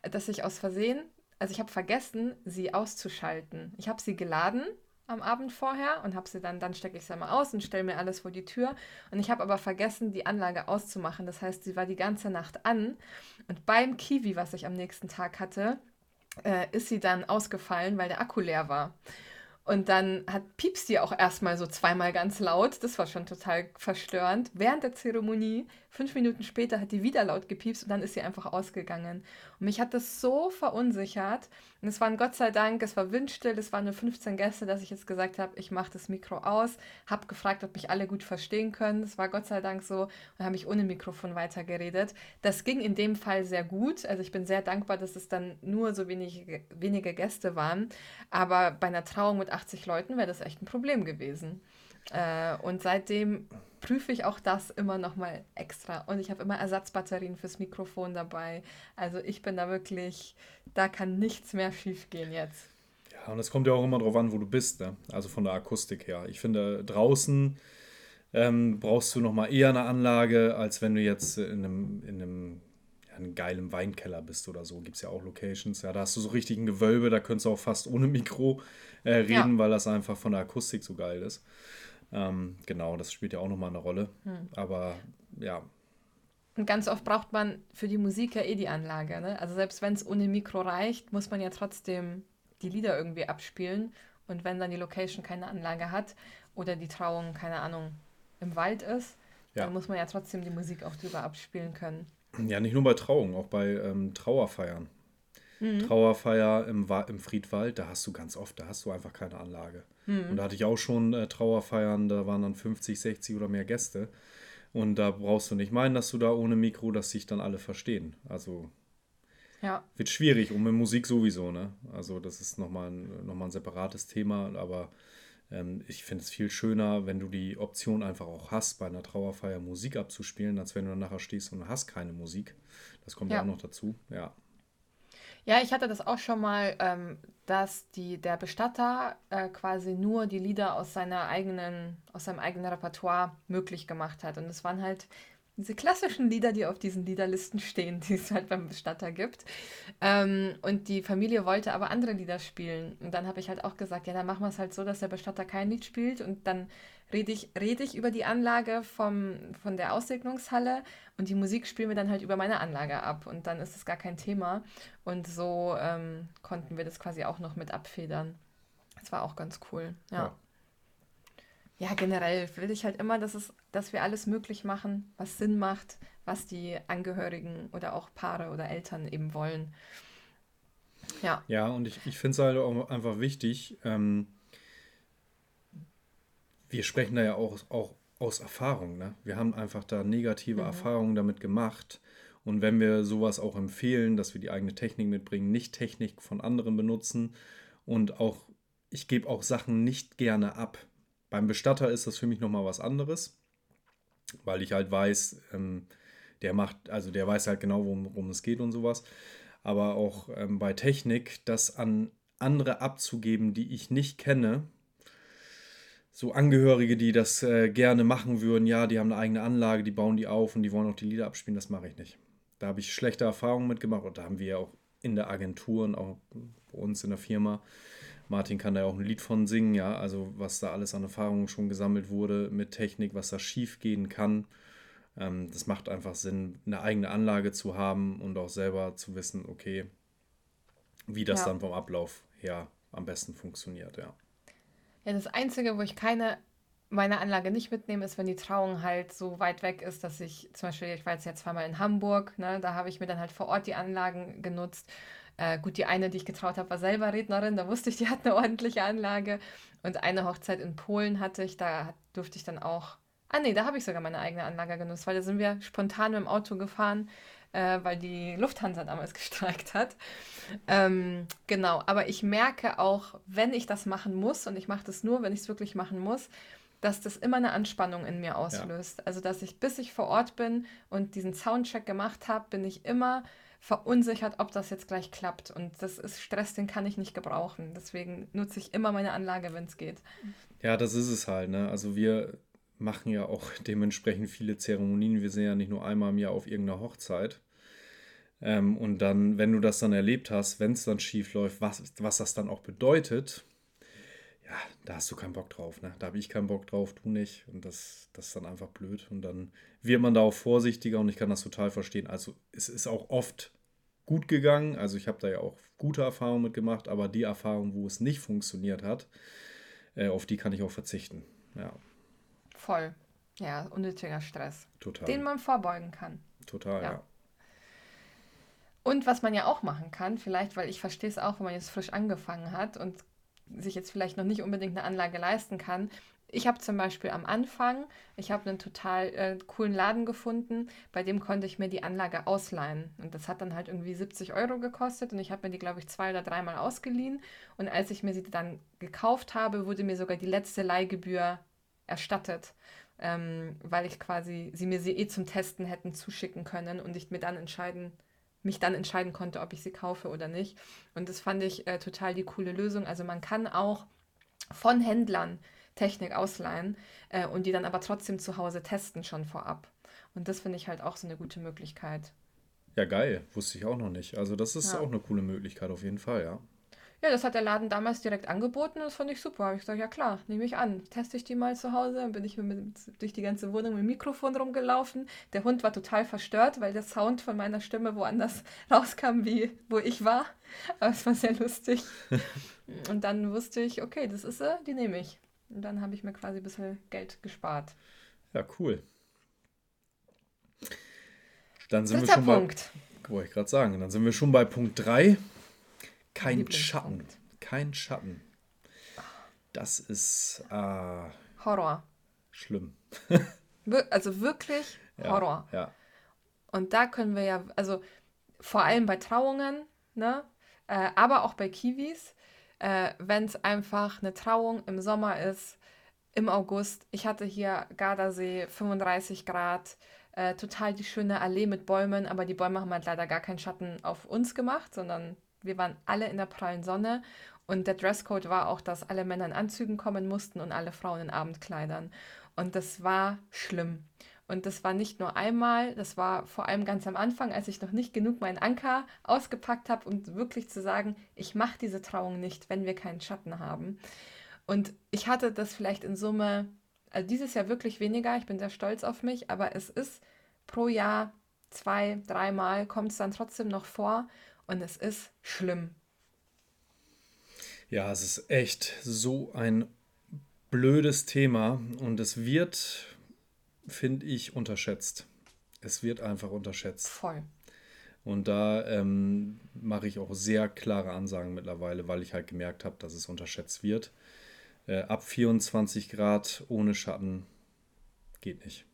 dass ich aus Versehen, also ich habe vergessen, sie auszuschalten. Ich habe sie geladen am Abend vorher und habe sie dann, dann stecke ich sie mal aus und stelle mir alles vor die Tür. Und ich habe aber vergessen, die Anlage auszumachen. Das heißt, sie war die ganze Nacht an. Und beim Kiwi, was ich am nächsten Tag hatte, äh, ist sie dann ausgefallen, weil der Akku leer war. Und dann hat Pieps die auch erstmal so zweimal ganz laut. Das war schon total verstörend. Während der Zeremonie, fünf Minuten später, hat die wieder laut gepiepst und dann ist sie einfach ausgegangen. Und mich hat das so verunsichert. Und es waren Gott sei Dank, es war windstill, es waren nur 15 Gäste, dass ich jetzt gesagt habe, ich mache das Mikro aus. Habe gefragt, ob mich alle gut verstehen können. Es war Gott sei Dank so. Und habe ich ohne Mikrofon weitergeredet. Das ging in dem Fall sehr gut. Also ich bin sehr dankbar, dass es dann nur so wenige, wenige Gäste waren. Aber bei einer Trauung mit 80 Leuten wäre das echt ein Problem gewesen. Äh, und seitdem prüfe ich auch das immer noch mal extra. Und ich habe immer Ersatzbatterien fürs Mikrofon dabei. Also ich bin da wirklich, da kann nichts mehr schief gehen jetzt. Ja, und es kommt ja auch immer darauf an, wo du bist. Ne? Also von der Akustik her. Ich finde, draußen ähm, brauchst du noch mal eher eine Anlage, als wenn du jetzt in einem, in einem einem geilen Weinkeller bist oder so. Gibt es ja auch Locations. Ja, da hast du so richtig ein Gewölbe, da könntest du auch fast ohne Mikro äh, reden, ja. weil das einfach von der Akustik so geil ist. Ähm, genau, das spielt ja auch nochmal eine Rolle. Hm. Aber ja. Und ganz oft braucht man für die Musik ja eh die Anlage. Ne? Also selbst wenn es ohne Mikro reicht, muss man ja trotzdem die Lieder irgendwie abspielen. Und wenn dann die Location keine Anlage hat oder die Trauung, keine Ahnung, im Wald ist, Ja. Dann muss man ja trotzdem die Musik auch drüber abspielen können. Ja, nicht nur bei Trauungen, auch bei ähm, Trauerfeiern. Mhm. Trauerfeier im, im Friedwald, da hast du ganz oft, da hast du einfach keine Anlage. Mhm. Und da hatte ich auch schon äh, Trauerfeiern, da waren dann 50, 60 oder mehr Gäste. Und da brauchst du nicht meinen, dass du da ohne Mikro, dass sich dann alle verstehen. Also ja. wird schwierig und mit Musik sowieso, ne? Also das ist nochmal ein, noch ein separates Thema, aber ähm, ich finde es viel schöner, wenn du die Option einfach auch hast, bei einer Trauerfeier Musik abzuspielen, als wenn du dann nachher stehst und hast keine Musik. Das kommt ja auch noch dazu, ja. Ja, ich hatte das auch schon mal, ähm, dass die, der Bestatter äh, quasi nur die Lieder aus seiner eigenen, aus seinem eigenen Repertoire möglich gemacht hat. Und es waren halt diese klassischen Lieder, die auf diesen Liederlisten stehen, die es halt beim Bestatter gibt. Ähm, und die Familie wollte aber andere Lieder spielen. Und dann habe ich halt auch gesagt, ja, dann machen wir es halt so, dass der Bestatter kein Lied spielt. Und dann rede ich, red ich über die Anlage vom, von der Aussegnungshalle und die Musik spielen wir dann halt über meine Anlage ab. Und dann ist es gar kein Thema. Und so ähm, konnten wir das quasi auch noch mit abfedern. Das war auch ganz cool, ja. ja ja, generell will ich halt immer, dass, es, dass wir alles möglich machen, was Sinn macht, was die Angehörigen oder auch Paare oder Eltern eben wollen. Ja. Ja, und ich, ich finde es halt auch einfach wichtig, ähm, wir sprechen da ja auch, auch aus Erfahrung. Ne? Wir haben einfach da negative mhm. Erfahrungen damit gemacht. Und wenn wir sowas auch empfehlen, dass wir die eigene Technik mitbringen, nicht Technik von anderen benutzen und auch, ich gebe auch Sachen nicht gerne ab. Beim Bestatter ist das für mich nochmal was anderes, weil ich halt weiß, ähm, der macht, also der weiß halt genau, worum, es geht und sowas. Aber auch ähm, bei Technik, das an andere abzugeben, die ich nicht kenne, so Angehörige, die das äh, gerne machen würden, ja, die haben eine eigene Anlage, die bauen die auf und die wollen auch die Lieder abspielen, das mache ich nicht. Da habe ich schlechte Erfahrungen mitgemacht und da haben wir ja auch in der Agentur und auch bei uns in der Firma Martin kann da ja auch ein Lied von singen, ja, also was da alles an Erfahrungen schon gesammelt wurde mit Technik, was da schief gehen kann. Ähm, das macht einfach Sinn, eine eigene Anlage zu haben und auch selber zu wissen, okay, wie das ja. dann vom Ablauf her am besten funktioniert, ja. Ja, das Einzige, wo ich keine meine Anlage nicht mitnehme, ist, wenn die Trauung halt so weit weg ist, dass ich zum Beispiel, ich war jetzt ja zweimal in Hamburg, ne, da habe ich mir dann halt vor Ort die Anlagen genutzt äh, gut, die eine, die ich getraut habe, war selber Rednerin, da wusste ich, die hat eine ordentliche Anlage. Und eine Hochzeit in Polen hatte ich, da durfte ich dann auch. Ah, nee, da habe ich sogar meine eigene Anlage genutzt, weil da sind wir spontan mit dem Auto gefahren, äh, weil die Lufthansa damals gestreikt hat. Ähm, genau, aber ich merke auch, wenn ich das machen muss, und ich mache das nur, wenn ich es wirklich machen muss, dass das immer eine Anspannung in mir auslöst. Ja. Also, dass ich, bis ich vor Ort bin und diesen Soundcheck gemacht habe, bin ich immer verunsichert, ob das jetzt gleich klappt. Und das ist Stress, den kann ich nicht gebrauchen. Deswegen nutze ich immer meine Anlage, wenn es geht. Ja, das ist es halt. Ne? Also wir machen ja auch dementsprechend viele Zeremonien. Wir sind ja nicht nur einmal im Jahr auf irgendeiner Hochzeit. Ähm, und dann, wenn du das dann erlebt hast, wenn es dann schief läuft, was, was das dann auch bedeutet, ja, da hast du keinen Bock drauf. Ne? Da habe ich keinen Bock drauf, du nicht. Und das, das ist dann einfach blöd. Und dann wird man da auch vorsichtiger und ich kann das total verstehen. Also es ist auch oft gut gegangen. Also ich habe da ja auch gute Erfahrungen mitgemacht, aber die Erfahrung, wo es nicht funktioniert hat, äh, auf die kann ich auch verzichten. Ja. Voll. Ja, unnötiger Stress. Total. Den man vorbeugen kann. Total, ja. ja. Und was man ja auch machen kann, vielleicht, weil ich verstehe es auch, wenn man jetzt frisch angefangen hat und sich jetzt vielleicht noch nicht unbedingt eine Anlage leisten kann. Ich habe zum Beispiel am Anfang, ich habe einen total äh, coolen Laden gefunden, bei dem konnte ich mir die Anlage ausleihen. Und das hat dann halt irgendwie 70 Euro gekostet und ich habe mir die, glaube ich, zwei oder dreimal ausgeliehen. Und als ich mir sie dann gekauft habe, wurde mir sogar die letzte Leihgebühr erstattet, ähm, weil ich quasi sie mir sie eh zum Testen hätten zuschicken können und ich mir dann entscheiden mich dann entscheiden konnte, ob ich sie kaufe oder nicht. Und das fand ich äh, total die coole Lösung. Also man kann auch von Händlern Technik ausleihen äh, und die dann aber trotzdem zu Hause testen schon vorab. Und das finde ich halt auch so eine gute Möglichkeit. Ja, geil. Wusste ich auch noch nicht. Also das ist ja. auch eine coole Möglichkeit auf jeden Fall, ja. Ja, das hat der Laden damals direkt angeboten und das fand ich super. Habe ich gesagt, ja klar, nehme ich an. Teste ich die mal zu Hause. Dann bin ich mit, durch die ganze Wohnung mit dem Mikrofon rumgelaufen. Der Hund war total verstört, weil der Sound von meiner Stimme woanders rauskam, wie wo ich war. Aber es war sehr lustig. und dann wusste ich, okay, das ist sie, die nehme ich. Und dann habe ich mir quasi ein bisschen Geld gespart. Ja, cool. Dann sind wir Dritter schon Punkt. bei, wollte ich gerade sagen, dann sind wir schon bei Punkt 3. Kein Schatten. Kein Schatten. Das ist äh, Horror. schlimm. Also wirklich Ja, Horror. Ja. Und da können wir ja, also vor allem bei Trauungen, ne? Äh, aber auch bei Kiwis, äh, wenn es einfach eine Trauung im Sommer ist, im August. Ich hatte hier Gardasee, 35 Grad, äh, total die schöne Allee mit Bäumen, aber die Bäume haben halt leider gar keinen Schatten auf uns gemacht, sondern wir waren alle in der prallen Sonne. Und der Dresscode war auch, dass alle Männer in Anzügen kommen mussten und alle Frauen in Abendkleidern. Und das war schlimm. Und das war nicht nur einmal, das war vor allem ganz am Anfang, als ich noch nicht genug meinen Anker ausgepackt habe, um wirklich zu sagen, ich mache diese Trauung nicht, wenn wir keinen Schatten haben. Und ich hatte das vielleicht in Summe, also dieses Jahr wirklich weniger, ich bin sehr stolz auf mich, aber es ist pro Jahr zwei, dreimal kommt es dann trotzdem noch vor und es ist schlimm. Ja, es ist echt so ein blödes Thema und es wird, finde ich, unterschätzt. Es wird einfach unterschätzt. Voll. Und da ähm, mache ich auch sehr klare Ansagen mittlerweile, weil ich halt gemerkt habe, dass es unterschätzt wird. Äh, ab 24 Grad ohne Schatten geht nicht.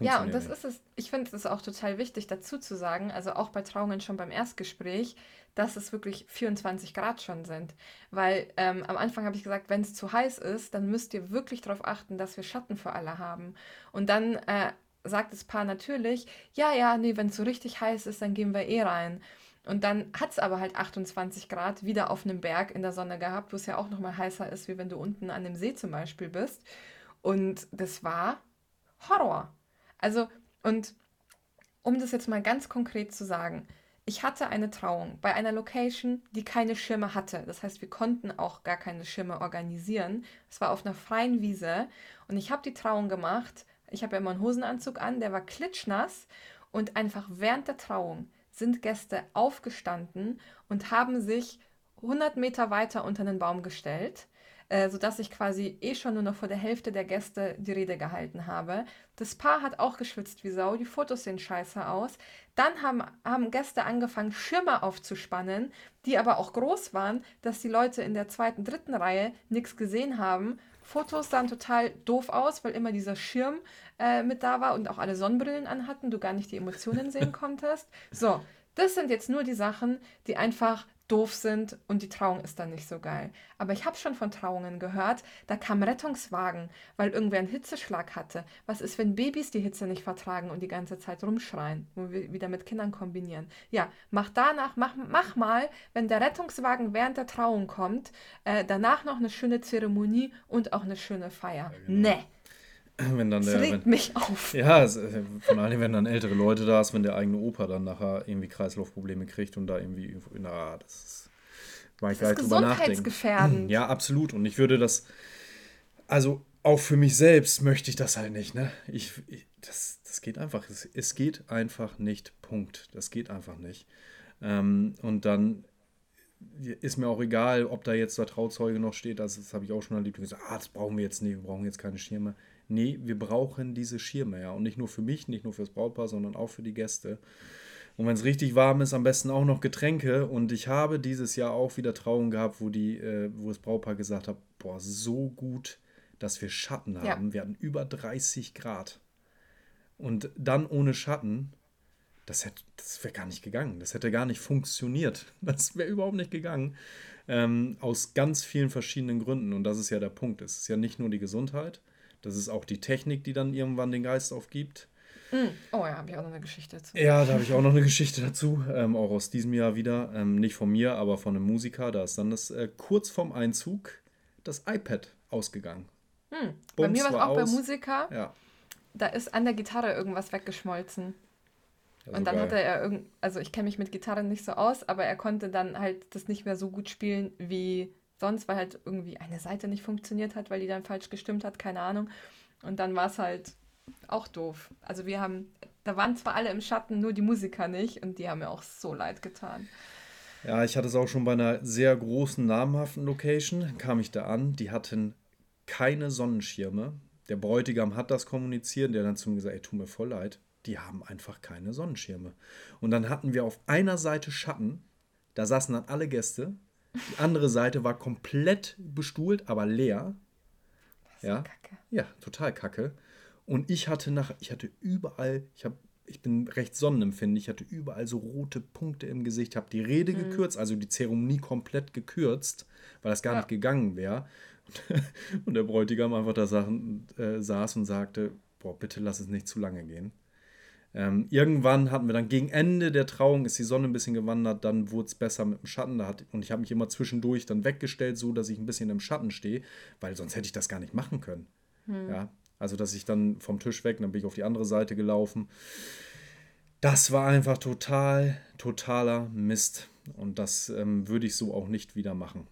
Ja, und das ist es. Ich finde es auch total wichtig dazu zu sagen, also auch bei Trauungen schon beim Erstgespräch, dass es wirklich 24 Grad schon sind. Weil ähm, am Anfang habe ich gesagt, wenn es zu heiß ist, dann müsst ihr wirklich darauf achten, dass wir Schatten für alle haben. Und dann äh, sagt das Paar natürlich, ja, ja, nee, wenn es so richtig heiß ist, dann gehen wir eh rein. Und dann hat es aber halt 28 Grad wieder auf einem Berg in der Sonne gehabt, wo es ja auch nochmal heißer ist, wie wenn du unten an dem See zum Beispiel bist. Und das war Horror. Also, und um das jetzt mal ganz konkret zu sagen, ich hatte eine Trauung bei einer Location, die keine Schirme hatte. Das heißt, wir konnten auch gar keine Schirme organisieren. Es war auf einer freien Wiese und ich habe die Trauung gemacht. Ich habe ja immer einen Hosenanzug an, der war klitschnass und einfach während der Trauung sind Gäste aufgestanden und haben sich 100 Meter weiter unter einen Baum gestellt, äh, sodass ich quasi eh schon nur noch vor der Hälfte der Gäste die Rede gehalten habe. Das Paar hat auch geschwitzt wie Sau, die Fotos sehen scheiße aus. Dann haben, haben Gäste angefangen, Schirme aufzuspannen, die aber auch groß waren, dass die Leute in der zweiten, dritten Reihe nichts gesehen haben. Fotos sahen total doof aus, weil immer dieser Schirm äh, mit da war und auch alle Sonnenbrillen anhatten, du gar nicht die Emotionen sehen konntest. So, das sind jetzt nur die Sachen, die einfach doof sind und die Trauung ist dann nicht so geil. Aber ich habe schon von Trauungen gehört, da kam Rettungswagen, weil irgendwer einen Hitzeschlag hatte. Was ist, wenn Babys die Hitze nicht vertragen und die ganze Zeit rumschreien, wo wir wieder mit Kindern kombinieren? Ja, mach danach, mach, mach mal, wenn der Rettungswagen während der Trauung kommt, äh, danach noch eine schöne Zeremonie und auch eine schöne Feier. Nee, Wenn dann das der, regt wenn, mich auf. ja, es, äh, vor allem, wenn dann ältere Leute da ist, wenn der eigene Opa dann nachher irgendwie Kreislaufprobleme kriegt und da irgendwie, na, das ist, war ich Das ist gesundheitsgefährdend. Ja, absolut. Und ich würde das, also auch für mich selbst möchte ich das halt nicht, ne? Ich, ich das, das geht einfach, es, es geht einfach nicht, Punkt. Das geht einfach nicht. Ähm, und dann ist mir auch egal, ob da jetzt der Trauzeuge noch steht, das, das habe ich auch schon erlebt, und gesagt, ah, das brauchen wir jetzt nicht, wir brauchen jetzt keine Schirme. Nee, wir brauchen diese Schirme, ja. Und nicht nur für mich, nicht nur fürs Brautpaar, sondern auch für die Gäste. Und wenn es richtig warm ist, am besten auch noch Getränke. Und ich habe dieses Jahr auch wieder Trauungen gehabt, wo, die, äh, wo das Brautpaar gesagt hat, boah, so gut, dass wir Schatten Ja. haben. Wir hatten über 30 Grad. Und dann ohne Schatten, das, hätte- das wäre gar nicht gegangen. Das hätte gar nicht funktioniert. Das wäre überhaupt nicht gegangen. Ähm, aus ganz vielen verschiedenen Gründen. Und das ist ja der Punkt. Es ist ja nicht nur die Gesundheit, das ist auch die Technik, die dann irgendwann den Geist aufgibt. Oh ja, habe ich auch noch eine Geschichte dazu. Ja, da habe ich auch noch eine Geschichte dazu, ähm, auch aus diesem Jahr wieder. Ähm, nicht von mir, aber von einem Musiker. Da ist dann das äh, kurz vorm Einzug das iPad ausgegangen. Hm. Bei mir war es auch bei aus. Musiker, Ja. da ist an der Gitarre irgendwas weggeschmolzen. ja Und dann so hatte geil. er irgend, also ich kenne mich mit Gitarren nicht so aus, aber er konnte dann halt das nicht mehr so gut spielen wie sonst, weil halt irgendwie eine Seite nicht funktioniert hat, weil die dann falsch gestimmt hat, keine Ahnung. Und dann war es halt auch doof. Also wir haben, da waren zwar alle im Schatten, nur die Musiker nicht und die haben mir auch so leid getan. Ja, ich hatte es auch schon bei einer sehr großen, namhaften Location. Kam ich da an, die hatten keine Sonnenschirme. Der Bräutigam hat das kommuniziert, der dann zu mir gesagt, ey, tut mir voll leid. die haben einfach keine Sonnenschirme. Und dann hatten wir auf einer Seite Schatten, da saßen dann alle Gäste. Die andere Seite war komplett bestuhlt, aber leer. Ja, Kacke. ja, total kacke. Und ich hatte nach, ich hatte überall, ich habe, ich bin recht sonnenempfindlich, ich hatte überall so rote Punkte im Gesicht, habe die Rede gekürzt, also die Zeremonie komplett gekürzt, weil das gar Ja. nicht gegangen wäre. Und der Bräutigam einfach da äh, saß und sagte, boah, bitte lass es nicht zu lange gehen. Ähm, irgendwann hatten wir dann gegen Ende der Trauung, ist die Sonne ein bisschen gewandert, dann wurde es besser mit dem Schatten. Da hat, und ich habe mich immer zwischendurch dann weggestellt, so dass ich ein bisschen im Schatten stehe, weil sonst hätte ich das gar nicht machen können. Ja, also dass ich dann vom Tisch weg, dann bin ich auf die andere Seite gelaufen. Das war einfach total, totaler Mist. Und das ähm, würde ich so auch nicht wieder machen.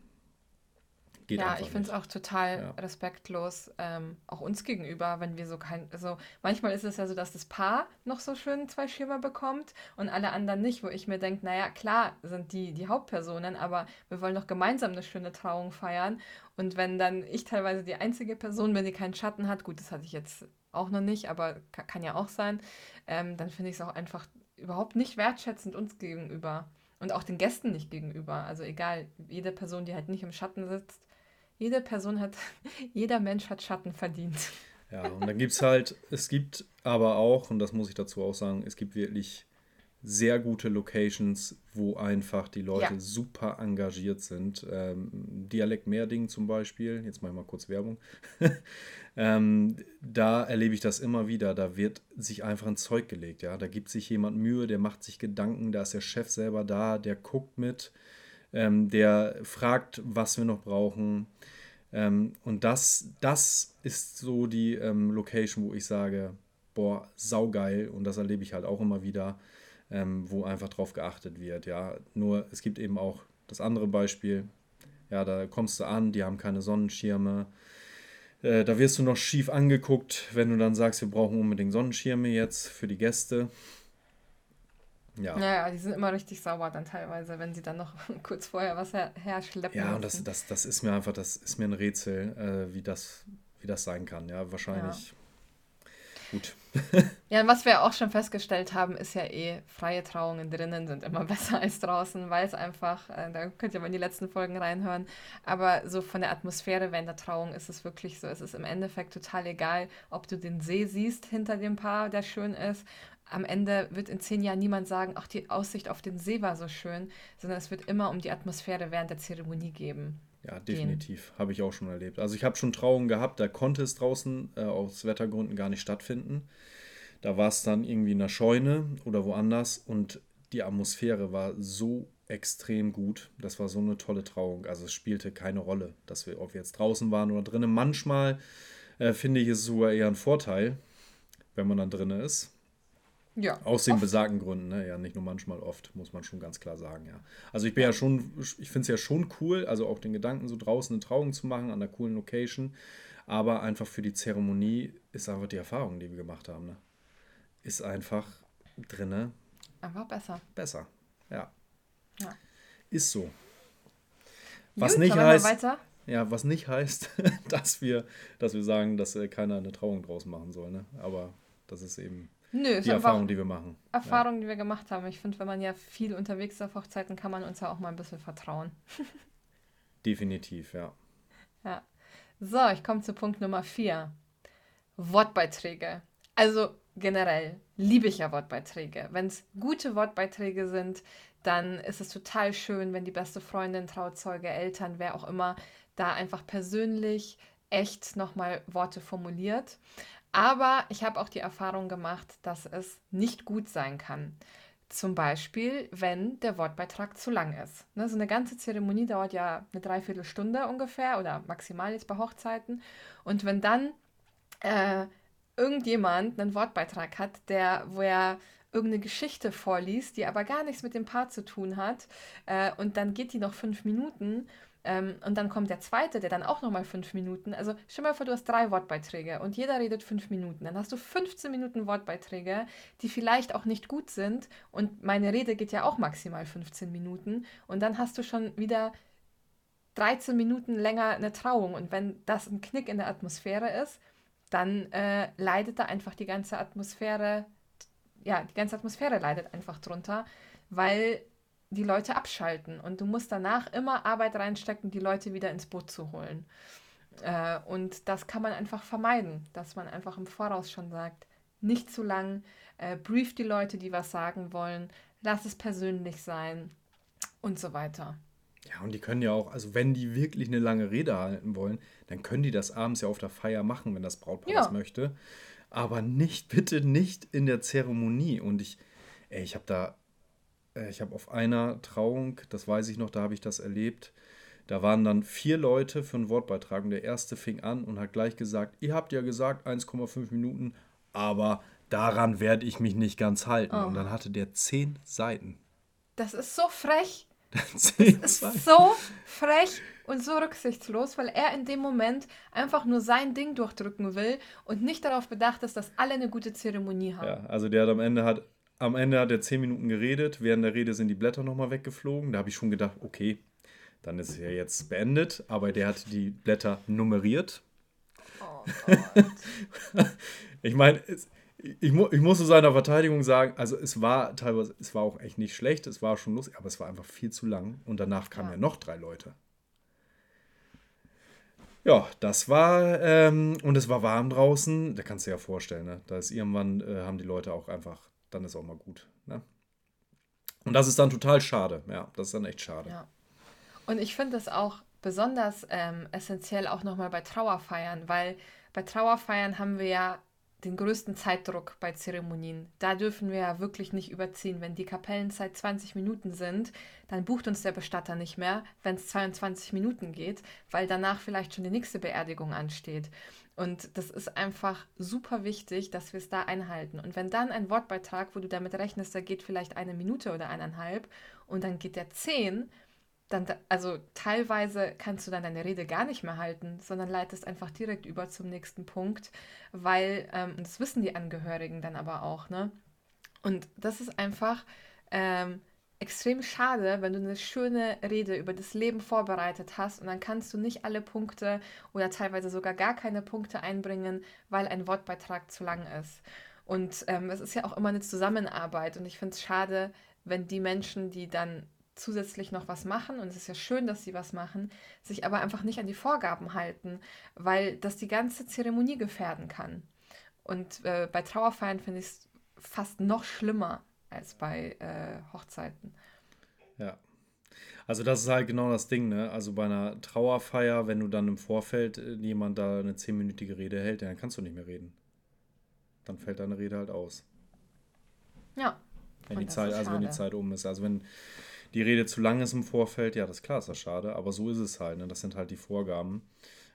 Geht ja, ich finde es auch total Ja. respektlos, ähm, auch uns gegenüber, wenn wir so kein, also manchmal ist es ja so, dass das Paar noch so schön zwei Schirme bekommt und alle anderen nicht, wo ich mir denke, naja, klar sind die die Hauptpersonen, aber wir wollen doch gemeinsam eine schöne Trauung feiern. Und wenn dann ich teilweise die einzige Person bin, die keinen Schatten hat, gut, das hatte ich jetzt auch noch nicht, aber ka- kann ja auch sein, ähm, dann finde ich es auch einfach überhaupt nicht wertschätzend uns gegenüber. Und auch den Gästen nicht gegenüber. Also egal, jede Person, die halt nicht im Schatten sitzt, jede Person hat, jeder Mensch hat Schatten verdient. Ja, und dann gibt es halt, es gibt aber auch, und das muss ich dazu auch sagen, es gibt wirklich sehr gute Locations, wo einfach die Leute Ja. super engagiert sind. Ähm, Dialekt Mehrding zum Beispiel, jetzt mache ich mal kurz Werbung. ähm, da erlebe ich das immer wieder. Da wird sich einfach ein Zeug gelegt. Ja? Da gibt sich jemand Mühe, der macht sich Gedanken, da ist der Chef selber da, der guckt mit, ähm, der fragt, was wir noch brauchen. Ähm, und das, das ist so die ähm, Location, wo ich sage, boah, saugeil. Und das erlebe ich halt auch immer wieder, ähm, wo einfach drauf geachtet wird. Ja, nur es gibt eben auch das andere Beispiel. Ja, da kommst du an, die haben keine Sonnenschirme. Äh, da wirst du noch schief angeguckt, wenn du dann sagst, wir brauchen unbedingt Sonnenschirme jetzt für die Gäste. Ja. Naja, die sind immer richtig sauer dann teilweise, wenn sie dann noch kurz vorher was her herschleppen. Ja, und das, das, das ist mir einfach, das ist mir ein Rätsel, äh, wie, das, wie das sein kann. Ja, wahrscheinlich. Gut. Ja, und was wir auch schon festgestellt haben, ist ja eh, freie Trauungen drinnen sind immer besser als draußen, weil es einfach, äh, da könnt ihr mal in die letzten Folgen reinhören, aber so von der Atmosphäre während der Trauung ist es wirklich so, es ist im Endeffekt total egal, ob du den See siehst hinter dem Paar, der schön ist. Am Ende wird in zehn Jahren niemand sagen, ach, die Aussicht auf den See war so schön, sondern es wird immer um die Atmosphäre während der Zeremonie geben. Ja, definitiv. Habe ich auch schon erlebt. Also ich habe schon Trauungen gehabt, da konnte es draußen äh, aus Wettergründen gar nicht stattfinden. Da war es dann irgendwie in der Scheune oder woanders und die Atmosphäre war so extrem gut. Das war so eine tolle Trauung. Also es spielte keine Rolle, dass wir, ob wir jetzt draußen waren oder drinnen. Manchmal äh, finde ich es sogar eher ein Vorteil, wenn man dann drinnen ist. Ja. Aus den oft. besagten Gründen, ne? Ja, nicht nur manchmal, oft, muss man schon ganz klar sagen, ja. Also ich bin ja, schon, ich finde es ja schon cool, also auch den Gedanken, so draußen eine Trauung zu machen, an einer coolen Location. Aber einfach für die Zeremonie ist einfach die Erfahrung, die wir gemacht haben, ne? Ist einfach drinne Einfach besser. besser. Ja. Ja. Ist so. Was Gut, nicht heißt, ja, was nicht heißt, dass wir, dass wir sagen, dass äh, keiner eine Trauung draus machen soll, ne? Aber das ist eben Nö, die Erfahrung, die wir machen. Ja. Erfahrungen, die wir gemacht haben. Ich finde, wenn man ja viel unterwegs ist auf Hochzeiten, kann man uns ja auch mal ein bisschen vertrauen. Definitiv, ja. Ja. So, ich komme zu Punkt Nummer vier. Wortbeiträge. Also generell liebe ich ja Wortbeiträge. Wenn es gute Wortbeiträge sind, dann ist es total schön, wenn die beste Freundin, Trauzeuge, Eltern, wer auch immer, da einfach persönlich echt nochmal Worte formuliert. Aber ich habe auch die Erfahrung gemacht, dass es nicht gut sein kann. Zum Beispiel, wenn der Wortbeitrag zu lang ist. Ne, so eine ganze Zeremonie dauert ja eine Dreiviertelstunde ungefähr oder maximal jetzt bei Hochzeiten. Und wenn dann äh, irgendjemand einen Wortbeitrag hat, der, wo er irgendeine Geschichte vorliest, die aber gar nichts mit dem Paar zu tun hat, äh, und dann geht die noch fünf Minuten ähm, und dann kommt der zweite, der dann auch nochmal fünf Minuten. Also stell mal vor, du hast drei Wortbeiträge und jeder redet fünf Minuten. Dann hast du 15 Minuten Wortbeiträge, die vielleicht auch nicht gut sind. Und meine Rede geht ja auch maximal 15 Minuten. Und dann hast du schon wieder 13 Minuten länger eine Trauung. Und wenn das ein Knick in der Atmosphäre ist, dann äh, leidet da einfach die ganze Atmosphäre ja, die ganze Atmosphäre leidet einfach drunter, weil die Leute abschalten und du musst danach immer Arbeit reinstecken, die Leute wieder ins Boot zu holen. Äh, und das kann man einfach vermeiden, dass man einfach im Voraus schon sagt, nicht zu lang, äh, brief die Leute, die was sagen wollen, lass es persönlich sein und so weiter. Ja, und die können ja auch, also wenn die wirklich eine lange Rede halten wollen, dann können die das abends ja auf der Feier machen, wenn das Brautpaar ja. das möchte. Aber nicht, bitte nicht in der Zeremonie. Und ich, ey, ich habe da, ich habe auf einer Trauung, das weiß ich noch, da habe ich das erlebt, da waren dann vier Leute für einen Wortbeitrag und der erste fing an und hat gleich gesagt, ihr habt ja gesagt 1,5 Minuten, aber daran werde ich mich nicht ganz halten. Oh. Und dann hatte der zehn Seiten. Das ist so frech. das ist so frech und so rücksichtslos, weil er in dem Moment einfach nur sein Ding durchdrücken will und nicht darauf bedacht ist, dass alle eine gute Zeremonie haben. Ja, also der hat am Ende hat am Ende hat er zehn Minuten geredet. Während der Rede sind die Blätter nochmal weggeflogen. Da habe ich schon gedacht, okay, dann ist es ja jetzt beendet. Aber der hat die Blätter nummeriert. Oh Gott. ich meine, ich, mu ich muss zu seiner Verteidigung sagen, also es war teilweise, es war auch echt nicht schlecht, es war schon lustig, aber es war einfach viel zu lang. Und danach kamen ja, ja noch drei Leute. Ja, das war, ähm, und es war warm draußen, da kannst du dir ja vorstellen, ne? Da ist irgendwann, äh, haben die Leute auch einfach, dann ist auch mal gut. Ne? Und das ist dann total schade, ja, das ist dann echt schade. Ja. Und ich finde es auch besonders ähm, essentiell auch nochmal bei Trauerfeiern, weil bei Trauerfeiern haben wir ja den größten Zeitdruck bei Zeremonien. Da dürfen wir ja wirklich nicht überziehen. Wenn die Kapellenzeit 20 Minuten sind, dann bucht uns der Bestatter nicht mehr, wenn es 22 Minuten geht, weil danach vielleicht schon die nächste Beerdigung ansteht. Und das ist einfach super wichtig, dass wir es da einhalten. Und wenn dann ein Wortbeitrag, wo du damit rechnest, da geht vielleicht eine Minute oder eineinhalb und dann geht der zehn, dann, also teilweise kannst du dann deine Rede gar nicht mehr halten, sondern leitest einfach direkt über zum nächsten Punkt, weil, ähm, das wissen die Angehörigen dann aber auch, ne? Und das ist einfach ähm, extrem schade, wenn du eine schöne Rede über das Leben vorbereitet hast und dann kannst du nicht alle Punkte oder teilweise sogar gar keine Punkte einbringen, weil ein Wortbeitrag zu lang ist. Und ähm, es ist ja auch immer eine Zusammenarbeit und ich finde es schade, wenn die Menschen, die dann zusätzlich noch was machen und es ist ja schön, dass sie was machen, sich aber einfach nicht an die Vorgaben halten, weil das die ganze Zeremonie gefährden kann. Und äh, bei Trauerfeiern finde ich es fast noch schlimmer als bei äh, Hochzeiten. Ja. Also das ist halt genau das Ding, ne? Also bei einer Trauerfeier, wenn du dann im Vorfeld äh, jemand da eine zehnminütige Rede hält, dann kannst du nicht mehr reden. Dann fällt deine Rede halt aus. Ja. Wenn die Zeit, also wenn die Zeit um ist. Also wenn die Rede zu lang ist im Vorfeld, ja, das ist klar, ist das schade, aber so ist es halt, ne? das sind halt die Vorgaben.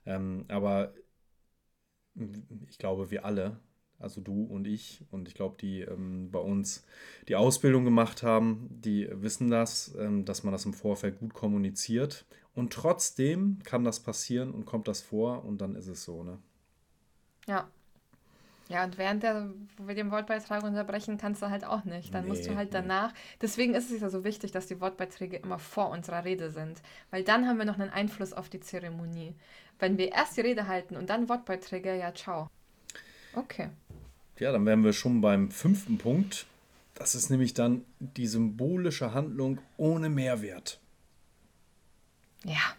Ähm, aber ich glaube, wir alle, also du und ich und ich glaube, die ähm, bei uns die Ausbildung gemacht haben, die wissen das, ähm, dass man das im Vorfeld gut kommuniziert und trotzdem kann das passieren und kommt das vor und dann ist es so, ne? Ja, ja, und während der, wo wir den Wortbeitrag unterbrechen, kannst du halt auch nicht. Dann nee, musst du halt danach. Deswegen ist es ja so wichtig, dass die Wortbeiträge immer vor unserer Rede sind. Weil dann haben wir noch einen Einfluss auf die Zeremonie. Wenn wir erst die Rede halten und dann Wortbeiträge, ja, ciao. Okay. Ja, dann wären wir schon beim fünften Punkt. Das ist nämlich dann die symbolische Handlung ohne Mehrwert. Ja.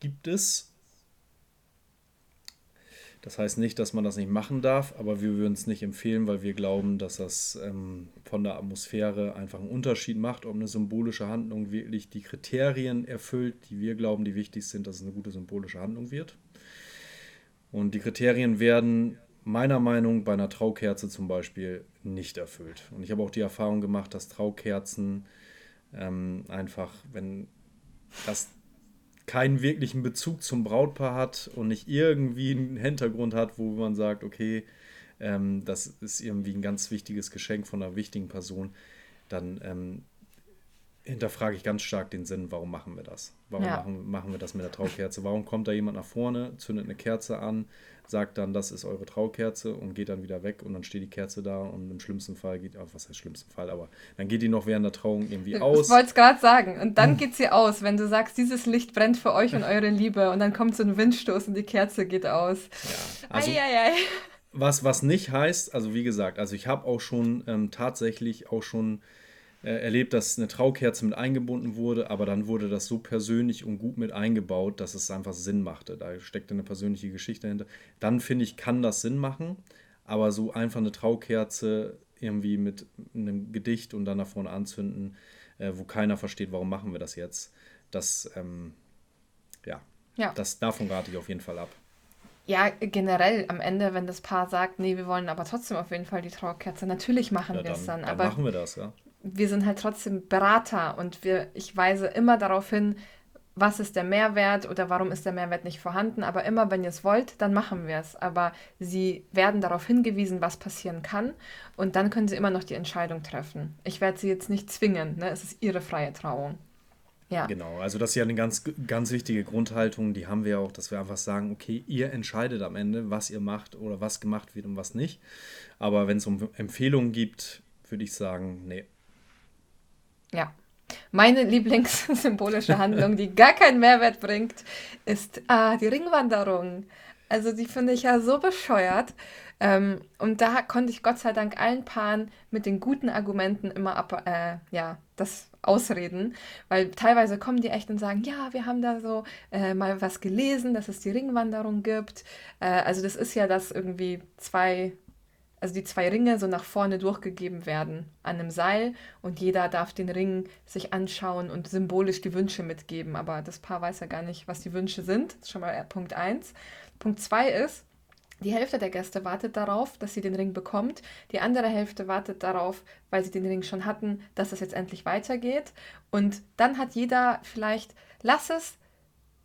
Gibt es das heißt nicht, dass man das nicht machen darf, aber wir würden es nicht empfehlen, weil wir glauben, dass das ähm, von der Atmosphäre einfach einen Unterschied macht, ob eine symbolische Handlung wirklich die Kriterien erfüllt, die wir glauben, die wichtig sind, dass es eine gute symbolische Handlung wird. Und die Kriterien werden meiner Meinung nach bei einer Traukerze zum Beispiel nicht erfüllt. Und ich habe auch die Erfahrung gemacht, dass Traukerzen ähm, einfach, wenn das keinen wirklichen Bezug zum Brautpaar hat und nicht irgendwie einen Hintergrund hat, wo man sagt, okay, ähm, das ist irgendwie ein ganz wichtiges Geschenk von einer wichtigen Person, dann ähm, hinterfrage ich ganz stark den Sinn, warum machen wir das? Warum ja. machen, machen wir das mit der Traukerze? Warum kommt da jemand nach vorne, zündet eine Kerze an, sagt dann, das ist eure Traukerze und geht dann wieder weg und dann steht die Kerze da und im schlimmsten Fall geht, oh, was heißt schlimmsten Fall, aber dann geht die noch während der Trauung irgendwie aus. Ich wollte es gerade sagen. Und dann hm. geht sie aus, wenn du sagst, dieses Licht brennt für euch und eure Liebe und dann kommt so ein Windstoß und die Kerze geht aus. Ja, also, ei, ei, ei. Was, was nicht heißt, also wie gesagt, also ich habe auch schon ähm, tatsächlich auch schon erlebt, dass eine Traukerze mit eingebunden wurde, aber dann wurde das so persönlich und gut mit eingebaut, dass es einfach Sinn machte. Da steckte eine persönliche Geschichte dahinter. Dann finde ich, kann das Sinn machen, aber so einfach eine Traukerze irgendwie mit einem Gedicht und dann nach vorne anzünden, äh, wo keiner versteht, warum machen wir das jetzt, das, ähm, ja, ja, das davon rate ich auf jeden Fall ab. Ja, generell am Ende, wenn das Paar sagt, nee, wir wollen aber trotzdem auf jeden Fall die Trauerkerze, natürlich machen ja, wir es dann. dann. Aber machen wir das, ja. Wir sind halt trotzdem Berater und wir, ich weise immer darauf hin, was ist der Mehrwert oder warum ist der Mehrwert nicht vorhanden. Aber immer, wenn ihr es wollt, dann machen wir es. Aber sie werden darauf hingewiesen, was passieren kann. Und dann können sie immer noch die Entscheidung treffen. Ich werde sie jetzt nicht zwingen. Ne? Es ist ihre freie Trauung. Ja. Genau, also das ist ja eine ganz, ganz wichtige Grundhaltung, die haben wir auch, dass wir einfach sagen, okay, ihr entscheidet am Ende, was ihr macht oder was gemacht wird und was nicht. Aber wenn es um Empfehlungen gibt, würde ich sagen, nee. Ja. Meine Lieblingssymbolische Handlung, die gar keinen Mehrwert bringt, ist ah, die Ringwanderung. Also die finde ich ja so bescheuert. Ähm, und da konnte ich Gott sei Dank allen Paaren mit den guten Argumenten immer ab, äh, ja, das ausreden, weil teilweise kommen die echt und sagen, ja, wir haben da so äh, mal was gelesen, dass es die Ringwanderung gibt. Äh, also das ist ja, dass irgendwie zwei, also die zwei Ringe so nach vorne durchgegeben werden an einem Seil und jeder darf den Ring sich anschauen und symbolisch die Wünsche mitgeben, aber das Paar weiß ja gar nicht, was die Wünsche sind. Das ist schon mal Punkt 1. Punkt 2 ist, die Hälfte der Gäste wartet darauf, dass sie den Ring bekommt. Die andere Hälfte wartet darauf, weil sie den Ring schon hatten, dass es jetzt endlich weitergeht. Und dann hat jeder vielleicht, lass es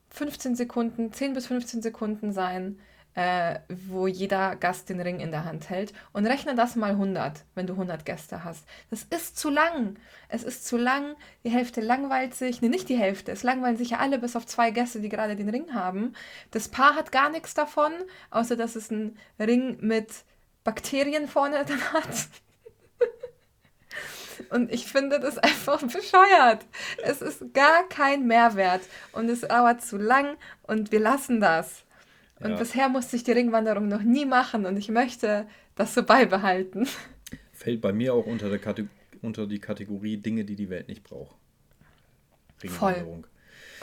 15 Sekunden, 10 bis 15 Sekunden sein, äh, wo jeder Gast den Ring in der Hand hält. Und rechne das mal 100, wenn du 100 Gäste hast. Das ist zu lang. Es ist zu lang. Die Hälfte langweilt sich. Nee, nicht die Hälfte. Es langweilen sich ja alle bis auf zwei Gäste, die gerade den Ring haben. Das Paar hat gar nichts davon, außer dass es einen Ring mit Bakterien vorne dann hat. Und ich finde das einfach bescheuert. Es ist gar kein Mehrwert und es dauert zu lang und wir lassen das. Und ja. bisher musste ich die Ringwanderung noch nie machen und ich möchte das so beibehalten. Fällt bei mir auch unter, der Kate unter die Kategorie Dinge, die die Welt nicht braucht. Ringwanderung. Voll.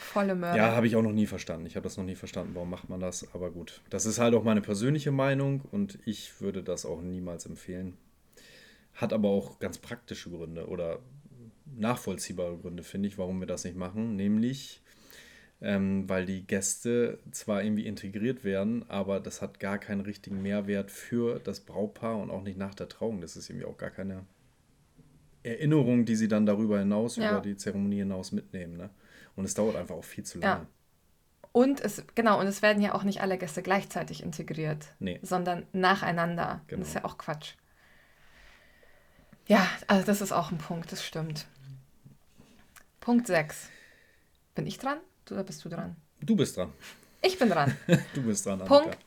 Volle Mörder. Ja, habe ich auch noch nie verstanden. Ich habe das noch nie verstanden, warum macht man das. Aber gut, das ist halt auch meine persönliche Meinung und ich würde das auch niemals empfehlen. Hat aber auch ganz praktische Gründe oder nachvollziehbare Gründe, finde ich, warum wir das nicht machen. Nämlich, ähm, weil die Gäste zwar irgendwie integriert werden, aber das hat gar keinen richtigen Mehrwert für das Brautpaar und auch nicht nach der Trauung. Das ist irgendwie auch gar keine Erinnerung, die sie dann darüber hinaus, ja. über die Zeremonie hinaus mitnehmen. Ne? Und es dauert einfach auch viel zu lange. Ja. Und es, genau, und es werden ja auch nicht alle Gäste gleichzeitig integriert, nee. sondern nacheinander. Genau. Das ist ja auch Quatsch. Ja, also das ist auch ein Punkt, das stimmt. Punkt 6. Bin ich dran? Oder bist du dran? Du bist dran. Ich bin dran. du bist dran. Punkt,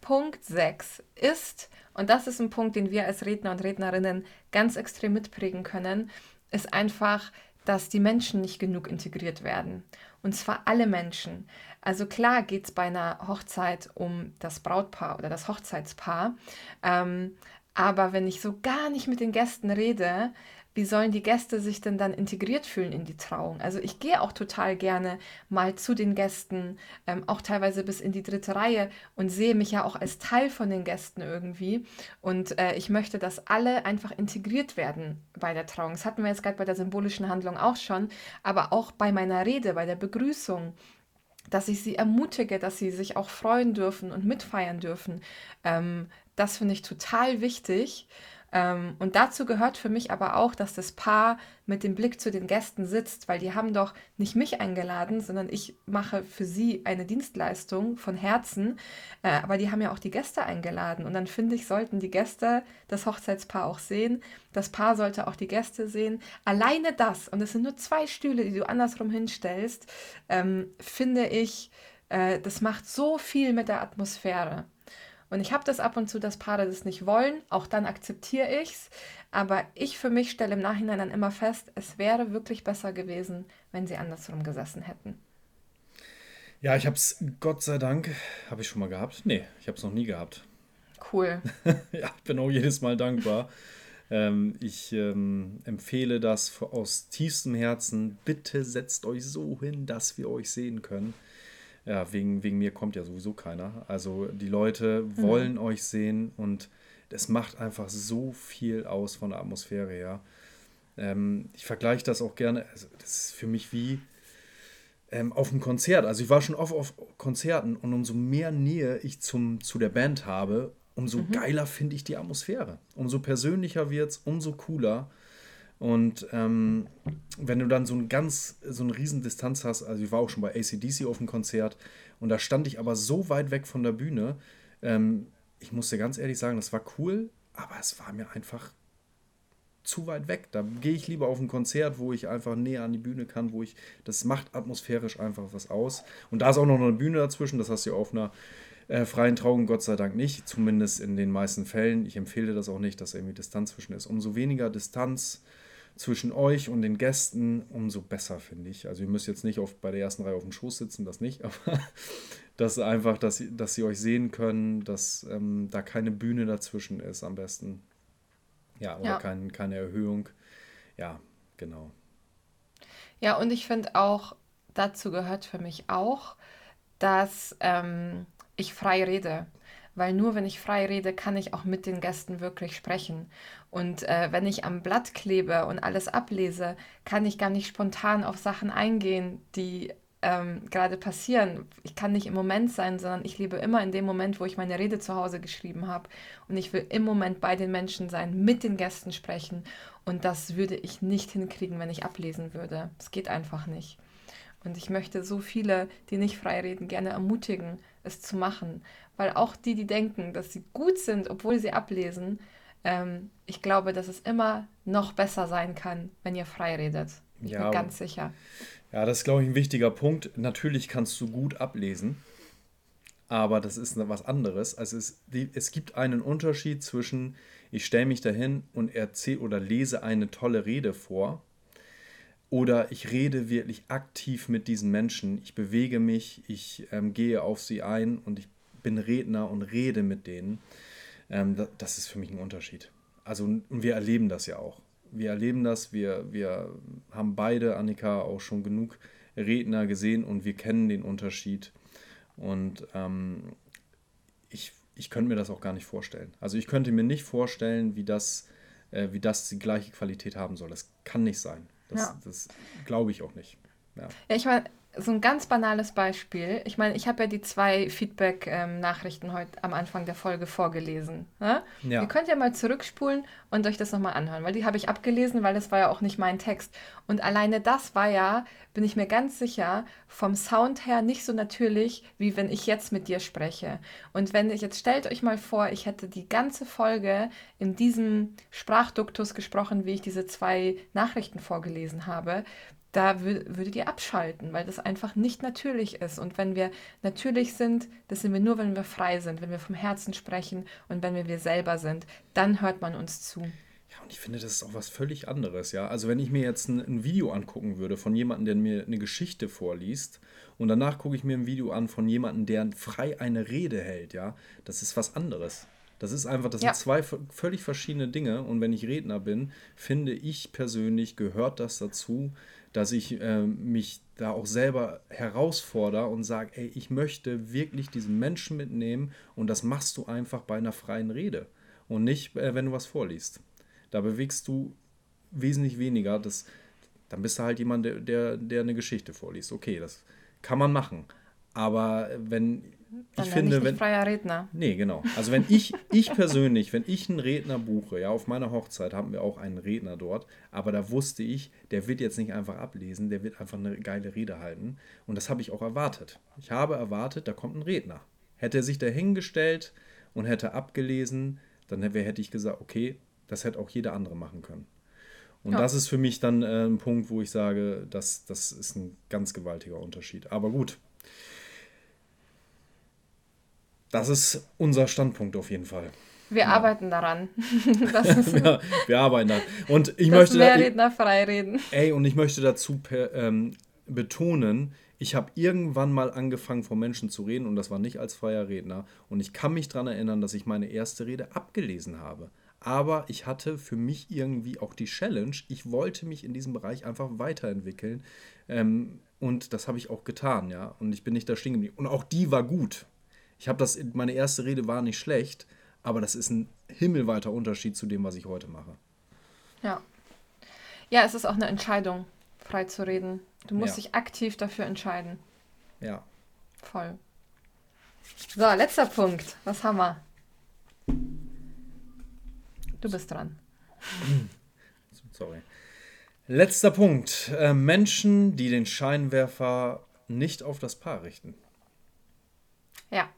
Punkt 6 ist, und das ist ein Punkt, den wir als Redner und Rednerinnen ganz extrem mitprägen können, ist einfach, dass die Menschen nicht genug integriert werden. Und zwar alle Menschen. Also klar geht es bei einer Hochzeit um das Brautpaar oder das Hochzeitspaar. Ähm, aber wenn ich so gar nicht mit den Gästen rede, wie sollen die Gäste sich denn dann integriert fühlen in die Trauung? Also ich gehe auch total gerne mal zu den Gästen, ähm, auch teilweise bis in die dritte Reihe und sehe mich ja auch als Teil von den Gästen irgendwie. Und äh, ich möchte, dass alle einfach integriert werden bei der Trauung. Das hatten wir jetzt gerade bei der symbolischen Handlung auch schon, aber auch bei meiner Rede, bei der Begrüßung dass ich sie ermutige, dass sie sich auch freuen dürfen und mitfeiern dürfen. Ähm, das finde ich total wichtig. Ähm, und dazu gehört für mich aber auch, dass das Paar mit dem Blick zu den Gästen sitzt, weil die haben doch nicht mich eingeladen, sondern ich mache für sie eine Dienstleistung von Herzen. Äh, aber die haben ja auch die Gäste eingeladen. Und dann finde ich, sollten die Gäste das Hochzeitspaar auch sehen. Das Paar sollte auch die Gäste sehen. Alleine das, und es sind nur zwei Stühle, die du andersrum hinstellst, ähm, finde ich, äh, das macht so viel mit der Atmosphäre. Und ich habe das ab und zu, dass Paare das nicht wollen. Auch dann akzeptiere ich es. Aber ich für mich stelle im Nachhinein dann immer fest, es wäre wirklich besser gewesen, wenn sie andersrum gesessen hätten. Ja, ich habe es Gott sei Dank, habe ich schon mal gehabt? Nee, ich habe es noch nie gehabt. cool. ja, bin auch jedes Mal dankbar. ähm, ich ähm, empfehle das aus tiefstem Herzen. Bitte setzt euch so hin, dass wir euch sehen können. Ja, wegen, wegen mir kommt ja sowieso keiner. Also die Leute mhm. wollen euch sehen und das macht einfach so viel aus von der Atmosphäre her. Ähm, ich vergleiche das auch gerne. Also das ist für mich wie ähm, auf einem Konzert. Also ich war schon oft auf Konzerten und umso mehr Nähe ich zum, zu der Band habe, umso mhm. geiler finde ich die Atmosphäre. Umso persönlicher wird es, umso cooler. Und ähm, wenn du dann so ein ganz, so eine riesen Distanz hast, also ich war auch schon bei ACDC auf dem Konzert und da stand ich aber so weit weg von der Bühne, ähm, ich musste ganz ehrlich sagen, das war cool, aber es war mir einfach zu weit weg. Da gehe ich lieber auf ein Konzert, wo ich einfach näher an die Bühne kann, wo ich, das macht atmosphärisch einfach was aus. Und da ist auch noch eine Bühne dazwischen, das hast du ja auf einer äh, freien Trauung Gott sei Dank nicht, zumindest in den meisten Fällen. Ich empfehle das auch nicht, dass irgendwie Distanz zwischen ist. Umso weniger Distanz zwischen euch und den Gästen, umso besser, finde ich. Also ihr müsst jetzt nicht auf, bei der ersten Reihe auf dem Schoß sitzen, das nicht, aber das einfach, dass, dass sie euch sehen können, dass ähm, da keine Bühne dazwischen ist am besten. Ja, oder ja. Kein, keine Erhöhung. Ja, genau. Ja, und ich finde auch, dazu gehört für mich auch, dass ähm, ich frei rede. Weil nur wenn ich frei rede, kann ich auch mit den Gästen wirklich sprechen. Und äh, wenn ich am Blatt klebe und alles ablese, kann ich gar nicht spontan auf Sachen eingehen, die ähm, gerade passieren. Ich kann nicht im Moment sein, sondern ich lebe immer in dem Moment, wo ich meine Rede zu Hause geschrieben habe. Und ich will im Moment bei den Menschen sein, mit den Gästen sprechen. Und das würde ich nicht hinkriegen, wenn ich ablesen würde. Es geht einfach nicht. Und ich möchte so viele, die nicht frei reden, gerne ermutigen, es zu machen. Weil auch die, die denken, dass sie gut sind, obwohl sie ablesen, ähm, ich glaube, dass es immer noch besser sein kann, wenn ihr frei redet. Ich ja, bin ganz sicher. Ja, das ist, glaube ich, ein wichtiger Punkt. Natürlich kannst du gut ablesen, aber das ist was anderes. Also es, es gibt einen Unterschied zwischen, ich stelle mich dahin und erzähle oder lese eine tolle Rede vor oder ich rede wirklich aktiv mit diesen Menschen. Ich bewege mich, ich ähm, gehe auf sie ein und ich bin Redner und rede mit denen. Ähm, das, ist für mich ein Unterschied. Also wir erleben das ja auch wir erleben das, wir, wir haben beide, Annika, auch schon genug Redner gesehen und wir kennen den Unterschied. Und ähm, ich, ich könnte mir das auch gar nicht vorstellen. Also ich könnte mir nicht vorstellen, wie das, äh, wie das die gleiche Qualität haben soll. Das kann nicht sein. Das, ja. das glaube ich auch nicht. Ja, ja ich meine, so ein ganz banales Beispiel. Ich meine, ich habe ja die zwei Feedback-Nachrichten ähm, heute am Anfang der Folge vorgelesen. Ne? Ja. Ihr könnt ja mal zurückspulen und euch das nochmal anhören, weil die habe ich abgelesen, weil das war ja auch nicht mein Text. Und alleine das war ja, bin ich mir ganz sicher, vom Sound her nicht so natürlich, wie wenn ich jetzt mit dir spreche. Und wenn ich, jetzt stellt euch mal vor, ich hätte die ganze Folge in diesem Sprachduktus gesprochen, wie ich diese zwei Nachrichten vorgelesen habe, da würdet ihr abschalten, weil das einfach nicht natürlich ist. Und wenn wir natürlich sind, das sind wir nur, wenn wir frei sind, wenn wir vom Herzen sprechen und wenn wir wir selber sind, dann hört man uns zu. Ja, und ich finde, das ist auch was völlig anderes, ja. Also wenn ich mir jetzt ein, ein Video angucken würde von jemandem, der mir eine Geschichte vorliest und danach gucke ich mir ein Video an von jemandem, der frei eine Rede hält, ja, das ist was anderes. Das ist einfach, das ja. sind zwei völlig verschiedene Dinge. Und wenn ich Redner bin, finde ich persönlich, gehört das dazu, dass ich äh, mich da auch selber herausfordere und sage, ey, ich möchte wirklich diesen Menschen mitnehmen und das machst du einfach bei einer freien Rede und nicht, äh, wenn du was vorliest. Da bewegst du wesentlich weniger. Das, dann bist du halt jemand, der, der, der eine Geschichte vorliest. Okay, das kann man machen. Aber wenn dann ich finde, ich wenn freier Redner. Nee, genau. Also wenn ich ich persönlich, wenn ich einen Redner buche, ja, auf meiner Hochzeit haben wir auch einen Redner dort, aber da wusste ich, der wird jetzt nicht einfach ablesen, der wird einfach eine geile Rede halten und das habe ich auch erwartet. Ich habe erwartet, da kommt ein Redner. Hätte er sich da hingestellt und hätte abgelesen, dann hätte ich gesagt, okay, das hätte auch jeder andere machen können. Und ja. das ist für mich dann äh, ein Punkt, wo ich sage, das, das ist ein ganz gewaltiger Unterschied. Aber gut, das ist unser Standpunkt auf jeden Fall. Wir ja. arbeiten daran. wir, wir, arbeiten daran. Und ich möchte mehr da, Redner frei reden. Ey, und ich möchte dazu per, ähm, betonen, ich habe irgendwann mal angefangen, vor Menschen zu reden und das war nicht als freier Redner. Und ich kann mich daran erinnern, dass ich meine erste Rede abgelesen habe. Aber ich hatte für mich irgendwie auch die Challenge, ich wollte mich in diesem Bereich einfach weiterentwickeln. Ähm, und das habe ich auch getan, ja. Und ich bin nicht da stehen geblieben. Und auch die war gut. Ich habe das, meine erste Rede war nicht schlecht, aber das ist ein himmelweiter Unterschied zu dem, was ich heute mache. Ja. Ja, es ist auch eine Entscheidung, frei zu reden. Du musst ja. dich aktiv dafür entscheiden. Ja. Voll. So, letzter Punkt. Was haben wir? Du bist dran. Sorry. Letzter Punkt. Äh, Menschen, die den Scheinwerfer nicht auf das Paar richten. Ja.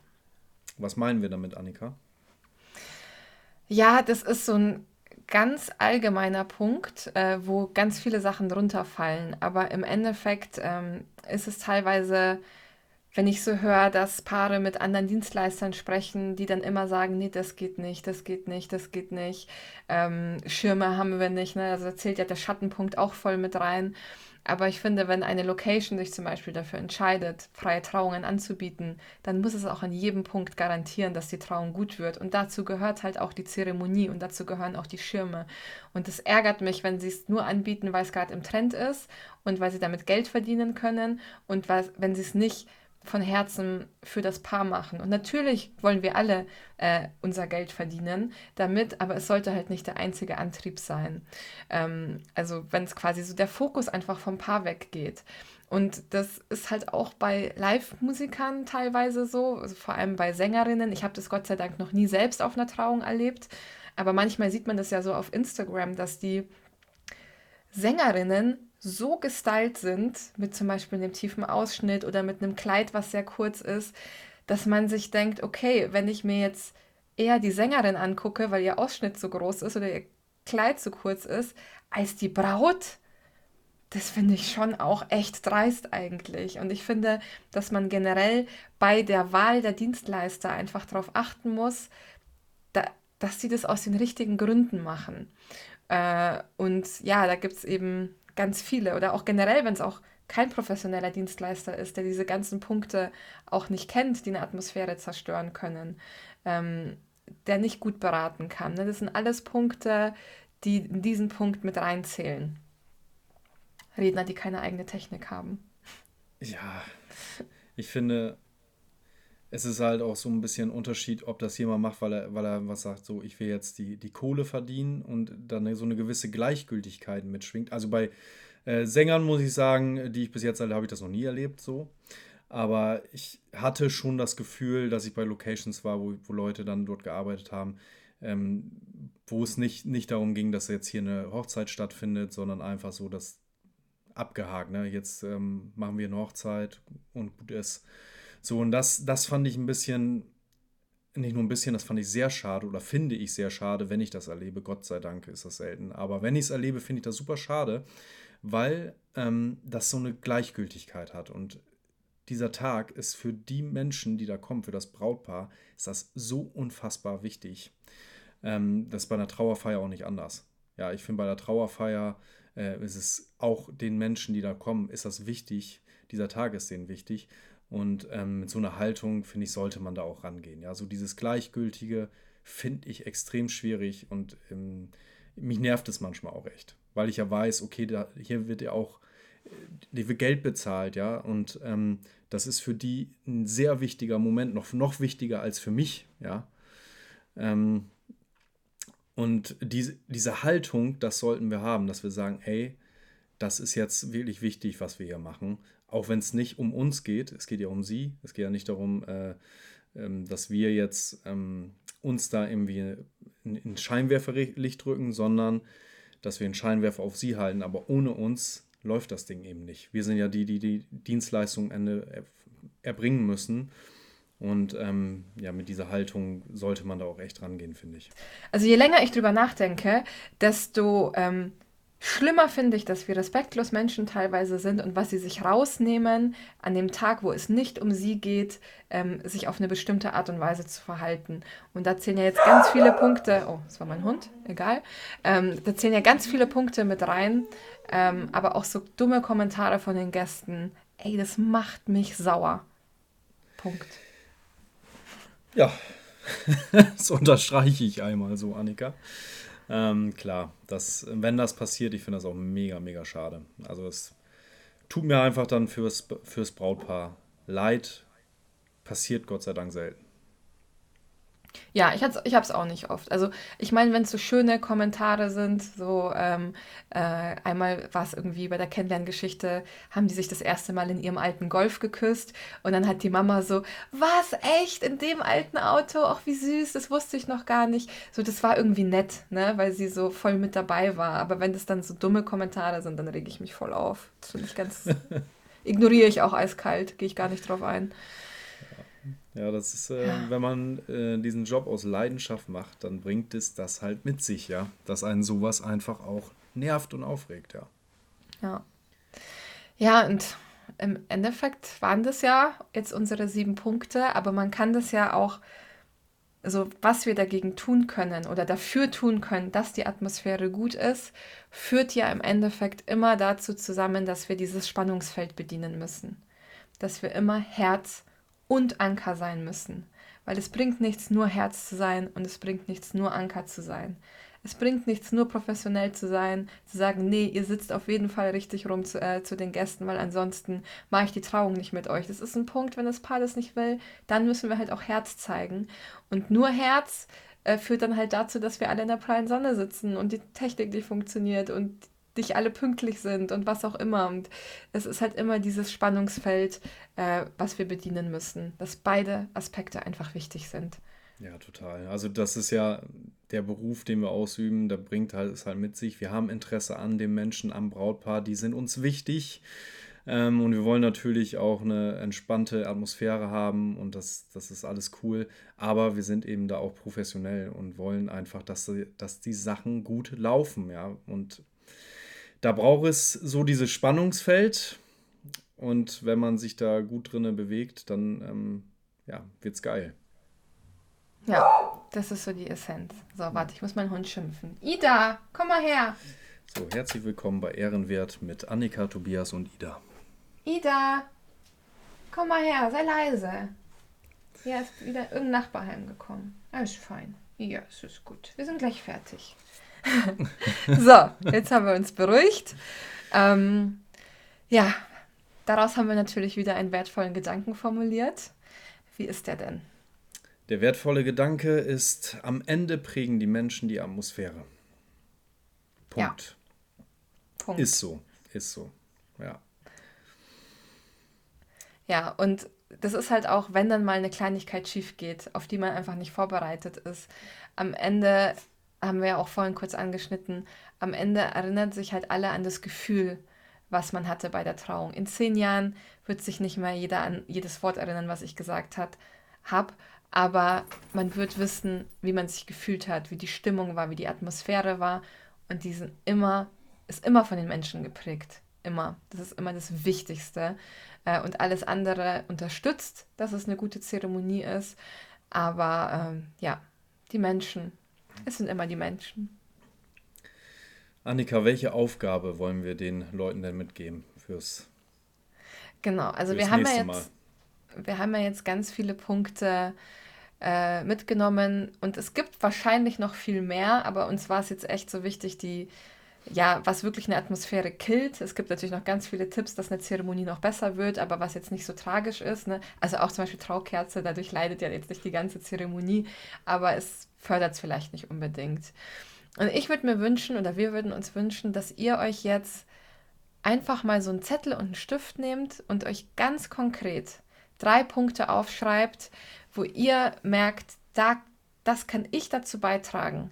Was meinen wir damit, Annika? Ja, das ist so ein ganz allgemeiner Punkt, äh, wo ganz viele Sachen drunter fallen. Aber im Endeffekt ähm, ist es teilweise, wenn ich so höre, dass Paare mit anderen Dienstleistern sprechen, die dann immer sagen, nee, das geht nicht, das geht nicht, das geht nicht. Ähm, Schirme haben wir nicht. Ne? Also da zählt ja der Schattenpunkt auch voll mit rein. Aber ich finde, wenn eine Location sich zum Beispiel dafür entscheidet, freie Trauungen anzubieten, dann muss es auch an jedem Punkt garantieren, dass die Trauung gut wird. Und dazu gehört halt auch die Zeremonie und dazu gehören auch die Schirme. Und es ärgert mich, wenn sie es nur anbieten, weil es gerade im Trend ist und weil sie damit Geld verdienen können und weil, wenn sie es nicht von Herzen für das Paar machen. Und natürlich wollen wir alle äh, unser Geld verdienen damit, aber es sollte halt nicht der einzige Antrieb sein. Ähm, also wenn es quasi so der Fokus einfach vom Paar weggeht. Und das ist halt auch bei Live-Musikern teilweise so, also vor allem bei Sängerinnen. Ich habe das Gott sei Dank noch nie selbst auf einer Trauung erlebt, aber manchmal sieht man das ja so auf Instagram, dass die Sängerinnen so gestylt sind, mit zum Beispiel einem tiefen Ausschnitt oder mit einem Kleid, was sehr kurz ist, dass man sich denkt, okay, wenn ich mir jetzt eher die Sängerin angucke, weil ihr Ausschnitt so groß ist oder ihr Kleid so kurz ist, als die Braut, das finde ich schon auch echt dreist eigentlich. Und ich finde, dass man generell bei der Wahl der Dienstleister einfach darauf achten muss, da, dass sie das aus den richtigen Gründen machen. Äh, und ja, da gibt es eben ganz viele oder auch generell, wenn es auch kein professioneller Dienstleister ist, der diese ganzen Punkte auch nicht kennt, die eine Atmosphäre zerstören können, ähm, der nicht gut beraten kann. Ne? Das sind alles Punkte, die in diesen Punkt mit reinzählen. Redner, die keine eigene Technik haben. Ja, ich finde, es ist halt auch so ein bisschen ein Unterschied, ob das jemand macht, weil er, weil er was sagt, so ich will jetzt die, die Kohle verdienen und dann so eine gewisse Gleichgültigkeit mitschwingt. Also bei äh, Sängern muss ich sagen, die ich bis jetzt alle habe ich das noch nie erlebt so. Aber ich hatte schon das Gefühl, dass ich bei Locations war, wo, wo Leute dann dort gearbeitet haben, ähm, wo es nicht, nicht darum ging, dass jetzt hier eine Hochzeit stattfindet, sondern einfach so, dass abgehakt, ne? Jetzt ähm, machen wir eine Hochzeit und gut ist. So, und das, das fand ich ein bisschen, nicht nur ein bisschen, das fand ich sehr schade oder finde ich sehr schade, wenn ich das erlebe. Gott sei Dank ist das selten. Aber wenn ich es erlebe, finde ich das super schade, weil ähm, das so eine Gleichgültigkeit hat. Und dieser Tag ist für die Menschen, die da kommen, für das Brautpaar, ist das so unfassbar wichtig. Ähm, das ist bei einer Trauerfeier auch nicht anders. Ja, ich finde, bei der Trauerfeier äh, ist es auch den Menschen, die da kommen, ist das wichtig. Dieser Tag ist denen wichtig. Und ähm, mit so einer Haltung, finde ich, sollte man da auch rangehen. Ja, so dieses Gleichgültige finde ich extrem schwierig und ähm, mich nervt es manchmal auch echt, weil ich ja weiß, okay, da, hier wird ja auch die wird Geld bezahlt, ja, und ähm, das ist für die ein sehr wichtiger Moment, noch, noch wichtiger als für mich, ja. Ähm, und diese, diese Haltung, das sollten wir haben, dass wir sagen, ey, das ist jetzt wirklich wichtig, was wir hier machen auch wenn es nicht um uns geht, es geht ja um sie, es geht ja nicht darum, äh, ähm, dass wir jetzt ähm, uns da irgendwie in Scheinwerferlicht drücken, sondern dass wir einen Scheinwerfer auf sie halten, aber ohne uns läuft das Ding eben nicht. Wir sind ja die, die die Dienstleistung Ende erbringen müssen. Und ähm, ja, mit dieser Haltung sollte man da auch echt rangehen, finde ich. Also je länger ich drüber nachdenke, desto ähm, Schlimmer finde ich, dass wir respektlos Menschen teilweise sind und was sie sich rausnehmen, an dem Tag, wo es nicht um sie geht, ähm, sich auf eine bestimmte Art und Weise zu verhalten. Und da zählen ja jetzt ganz viele Punkte, oh, das war mein Hund, egal, ähm, da zählen ja ganz viele Punkte mit rein, ähm, aber auch so dumme Kommentare von den Gästen, ey, das macht mich sauer. Punkt. Ja, das unterstreiche ich einmal so, Annika. Ähm, klar, das, wenn das passiert, ich finde das auch mega, mega schade. Also es tut mir einfach dann fürs, fürs Brautpaar leid. Passiert Gott sei Dank selten. Ja, ich, ich habe es auch nicht oft. Also ich meine, wenn es so schöne Kommentare sind, so ähm, äh, einmal war es irgendwie bei der Kennenlerngeschichte, haben die sich das erste Mal in ihrem alten Golf geküsst und dann hat die Mama so, was, echt, in dem alten Auto? Ach, wie süß, das wusste ich noch gar nicht. So, das war irgendwie nett, ne, weil sie so voll mit dabei war. Aber wenn das dann so dumme Kommentare sind, dann rege ich mich voll auf. Das finde ich ganz, ignoriere ich auch eiskalt, gehe ich gar nicht drauf ein. Ja, das ist, äh, ja. wenn man äh, diesen Job aus Leidenschaft macht, dann bringt es das halt mit sich, ja. Dass einen sowas einfach auch nervt und aufregt, ja. Ja. Ja, und im Endeffekt waren das ja jetzt unsere sieben Punkte, aber man kann das ja auch, also was wir dagegen tun können oder dafür tun können, dass die Atmosphäre gut ist, führt ja im Endeffekt immer dazu zusammen, dass wir dieses Spannungsfeld bedienen müssen. Dass wir immer Herz, und Anker sein müssen. Weil es bringt nichts, nur Herz zu sein und es bringt nichts, nur Anker zu sein. Es bringt nichts, nur professionell zu sein, zu sagen, nee, ihr sitzt auf jeden Fall richtig rum zu, äh, zu den Gästen, weil ansonsten mache ich die Trauung nicht mit euch. Das ist ein Punkt, wenn das Paar das nicht will, dann müssen wir halt auch Herz zeigen. Und nur Herz äh, führt dann halt dazu, dass wir alle in der prallen Sonne sitzen und die Technik nicht funktioniert und dich alle pünktlich sind und was auch immer. Und es ist halt immer dieses Spannungsfeld, äh, was wir bedienen müssen, dass beide Aspekte einfach wichtig sind. Ja, total. Also das ist ja der Beruf, den wir ausüben, da bringt halt es halt mit sich. Wir haben Interesse an dem Menschen, am Brautpaar, die sind uns wichtig. Ähm, und wir wollen natürlich auch eine entspannte Atmosphäre haben und das, das ist alles cool. Aber wir sind eben da auch professionell und wollen einfach, dass, dass die Sachen gut laufen, ja. Und da braucht es so dieses Spannungsfeld. Und wenn man sich da gut drinne bewegt, dann ähm, ja, wird's geil. Ja, das ist so die Essenz. So, warte, ich muss meinen Hund schimpfen. Ida, komm mal her. So, herzlich willkommen bei Ehrenwert mit Annika, Tobias und Ida. Ida, komm mal her, sei leise. Hier ist wieder irgendein Nachbar heimgekommen. Alles fein. Ja, es ist gut. Wir sind gleich fertig. So, jetzt haben wir uns beruhigt. Ähm, ja, daraus haben wir natürlich wieder einen wertvollen Gedanken formuliert. Wie ist der denn? Der wertvolle Gedanke ist, am Ende prägen die Menschen die Atmosphäre. Punkt. Ja. Punkt. Ist so, ist so, ja. Ja, und das ist halt auch, wenn dann mal eine Kleinigkeit schief geht, auf die man einfach nicht vorbereitet ist. Am Ende haben wir ja auch vorhin kurz angeschnitten, am Ende erinnert sich halt alle an das Gefühl, was man hatte bei der Trauung. In zehn Jahren wird sich nicht mehr jeder an jedes Wort erinnern, was ich gesagt habe, aber man wird wissen, wie man sich gefühlt hat, wie die Stimmung war, wie die Atmosphäre war und die sind immer, ist immer von den Menschen geprägt. Immer. Das ist immer das Wichtigste. Äh, und alles andere unterstützt, dass es eine gute Zeremonie ist. Aber ähm, ja, die Menschen es sind immer die Menschen. Annika, welche Aufgabe wollen wir den Leuten denn mitgeben fürs Genau, also wir haben, ja jetzt, wir haben ja jetzt ganz viele Punkte äh, mitgenommen und es gibt wahrscheinlich noch viel mehr, aber uns war es jetzt echt so wichtig, die, ja, was wirklich eine Atmosphäre killt. Es gibt natürlich noch ganz viele Tipps, dass eine Zeremonie noch besser wird, aber was jetzt nicht so tragisch ist. Ne? Also auch zum Beispiel Traukerze, dadurch leidet ja jetzt nicht die ganze Zeremonie, aber es fördert es vielleicht nicht unbedingt. Und ich würde mir wünschen, oder wir würden uns wünschen, dass ihr euch jetzt einfach mal so einen Zettel und einen Stift nehmt und euch ganz konkret drei Punkte aufschreibt, wo ihr merkt, da, das kann ich dazu beitragen,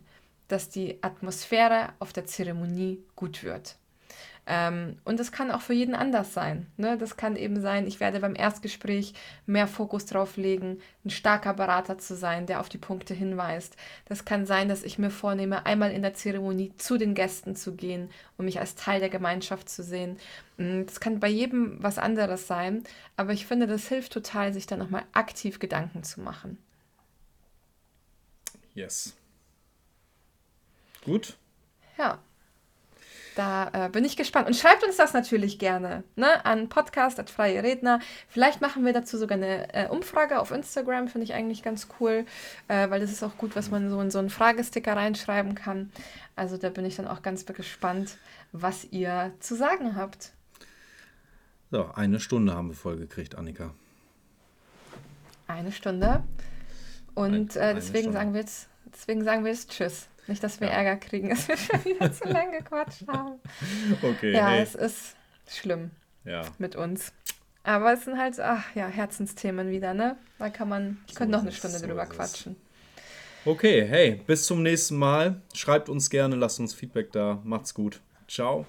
dass die Atmosphäre auf der Zeremonie gut wird. Ähm, und das kann auch für jeden anders sein. Ne? Das kann eben sein, ich werde beim Erstgespräch mehr Fokus drauf legen, ein starker Berater zu sein, der auf die Punkte hinweist. Das kann sein, dass ich mir vornehme, einmal in der Zeremonie zu den Gästen zu gehen, um mich als Teil der Gemeinschaft zu sehen. Mm, das kann bei jedem was anderes sein, aber ich finde, das hilft total, sich da nochmal aktiv Gedanken zu machen. Yes. Gut. Ja. Da äh, bin ich gespannt. Und schreibt uns das natürlich gerne ne? an Podcast, freie Redner. Vielleicht machen wir dazu sogar eine äh, Umfrage auf Instagram, finde ich eigentlich ganz cool, äh, weil das ist auch gut, was man so in so einen Fragesticker reinschreiben kann. Also da bin ich dann auch ganz gespannt, was ihr zu sagen habt. So, eine Stunde haben wir voll gekriegt, Annika. Eine Stunde. Und äh, deswegen, Stunde. Sagen wir jetzt, deswegen sagen wir jetzt Tschüss. Nicht, dass wir ja. Ärger kriegen, dass wir schon wieder zu lange gequatscht haben. Okay. Ja, hey. es ist schlimm ja. mit uns. Aber es sind halt, ach ja, Herzensthemen wieder, ne? Da kann man, ich so könnte noch eine Stunde so drüber quatschen. Okay, hey, bis zum nächsten Mal. Schreibt uns gerne, lasst uns Feedback da. Macht's gut. Ciao.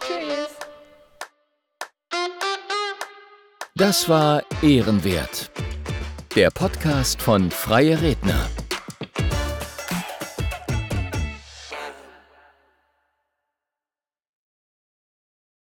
Tschüss. Das war Ehrenwert. Der Podcast von Freie Redner.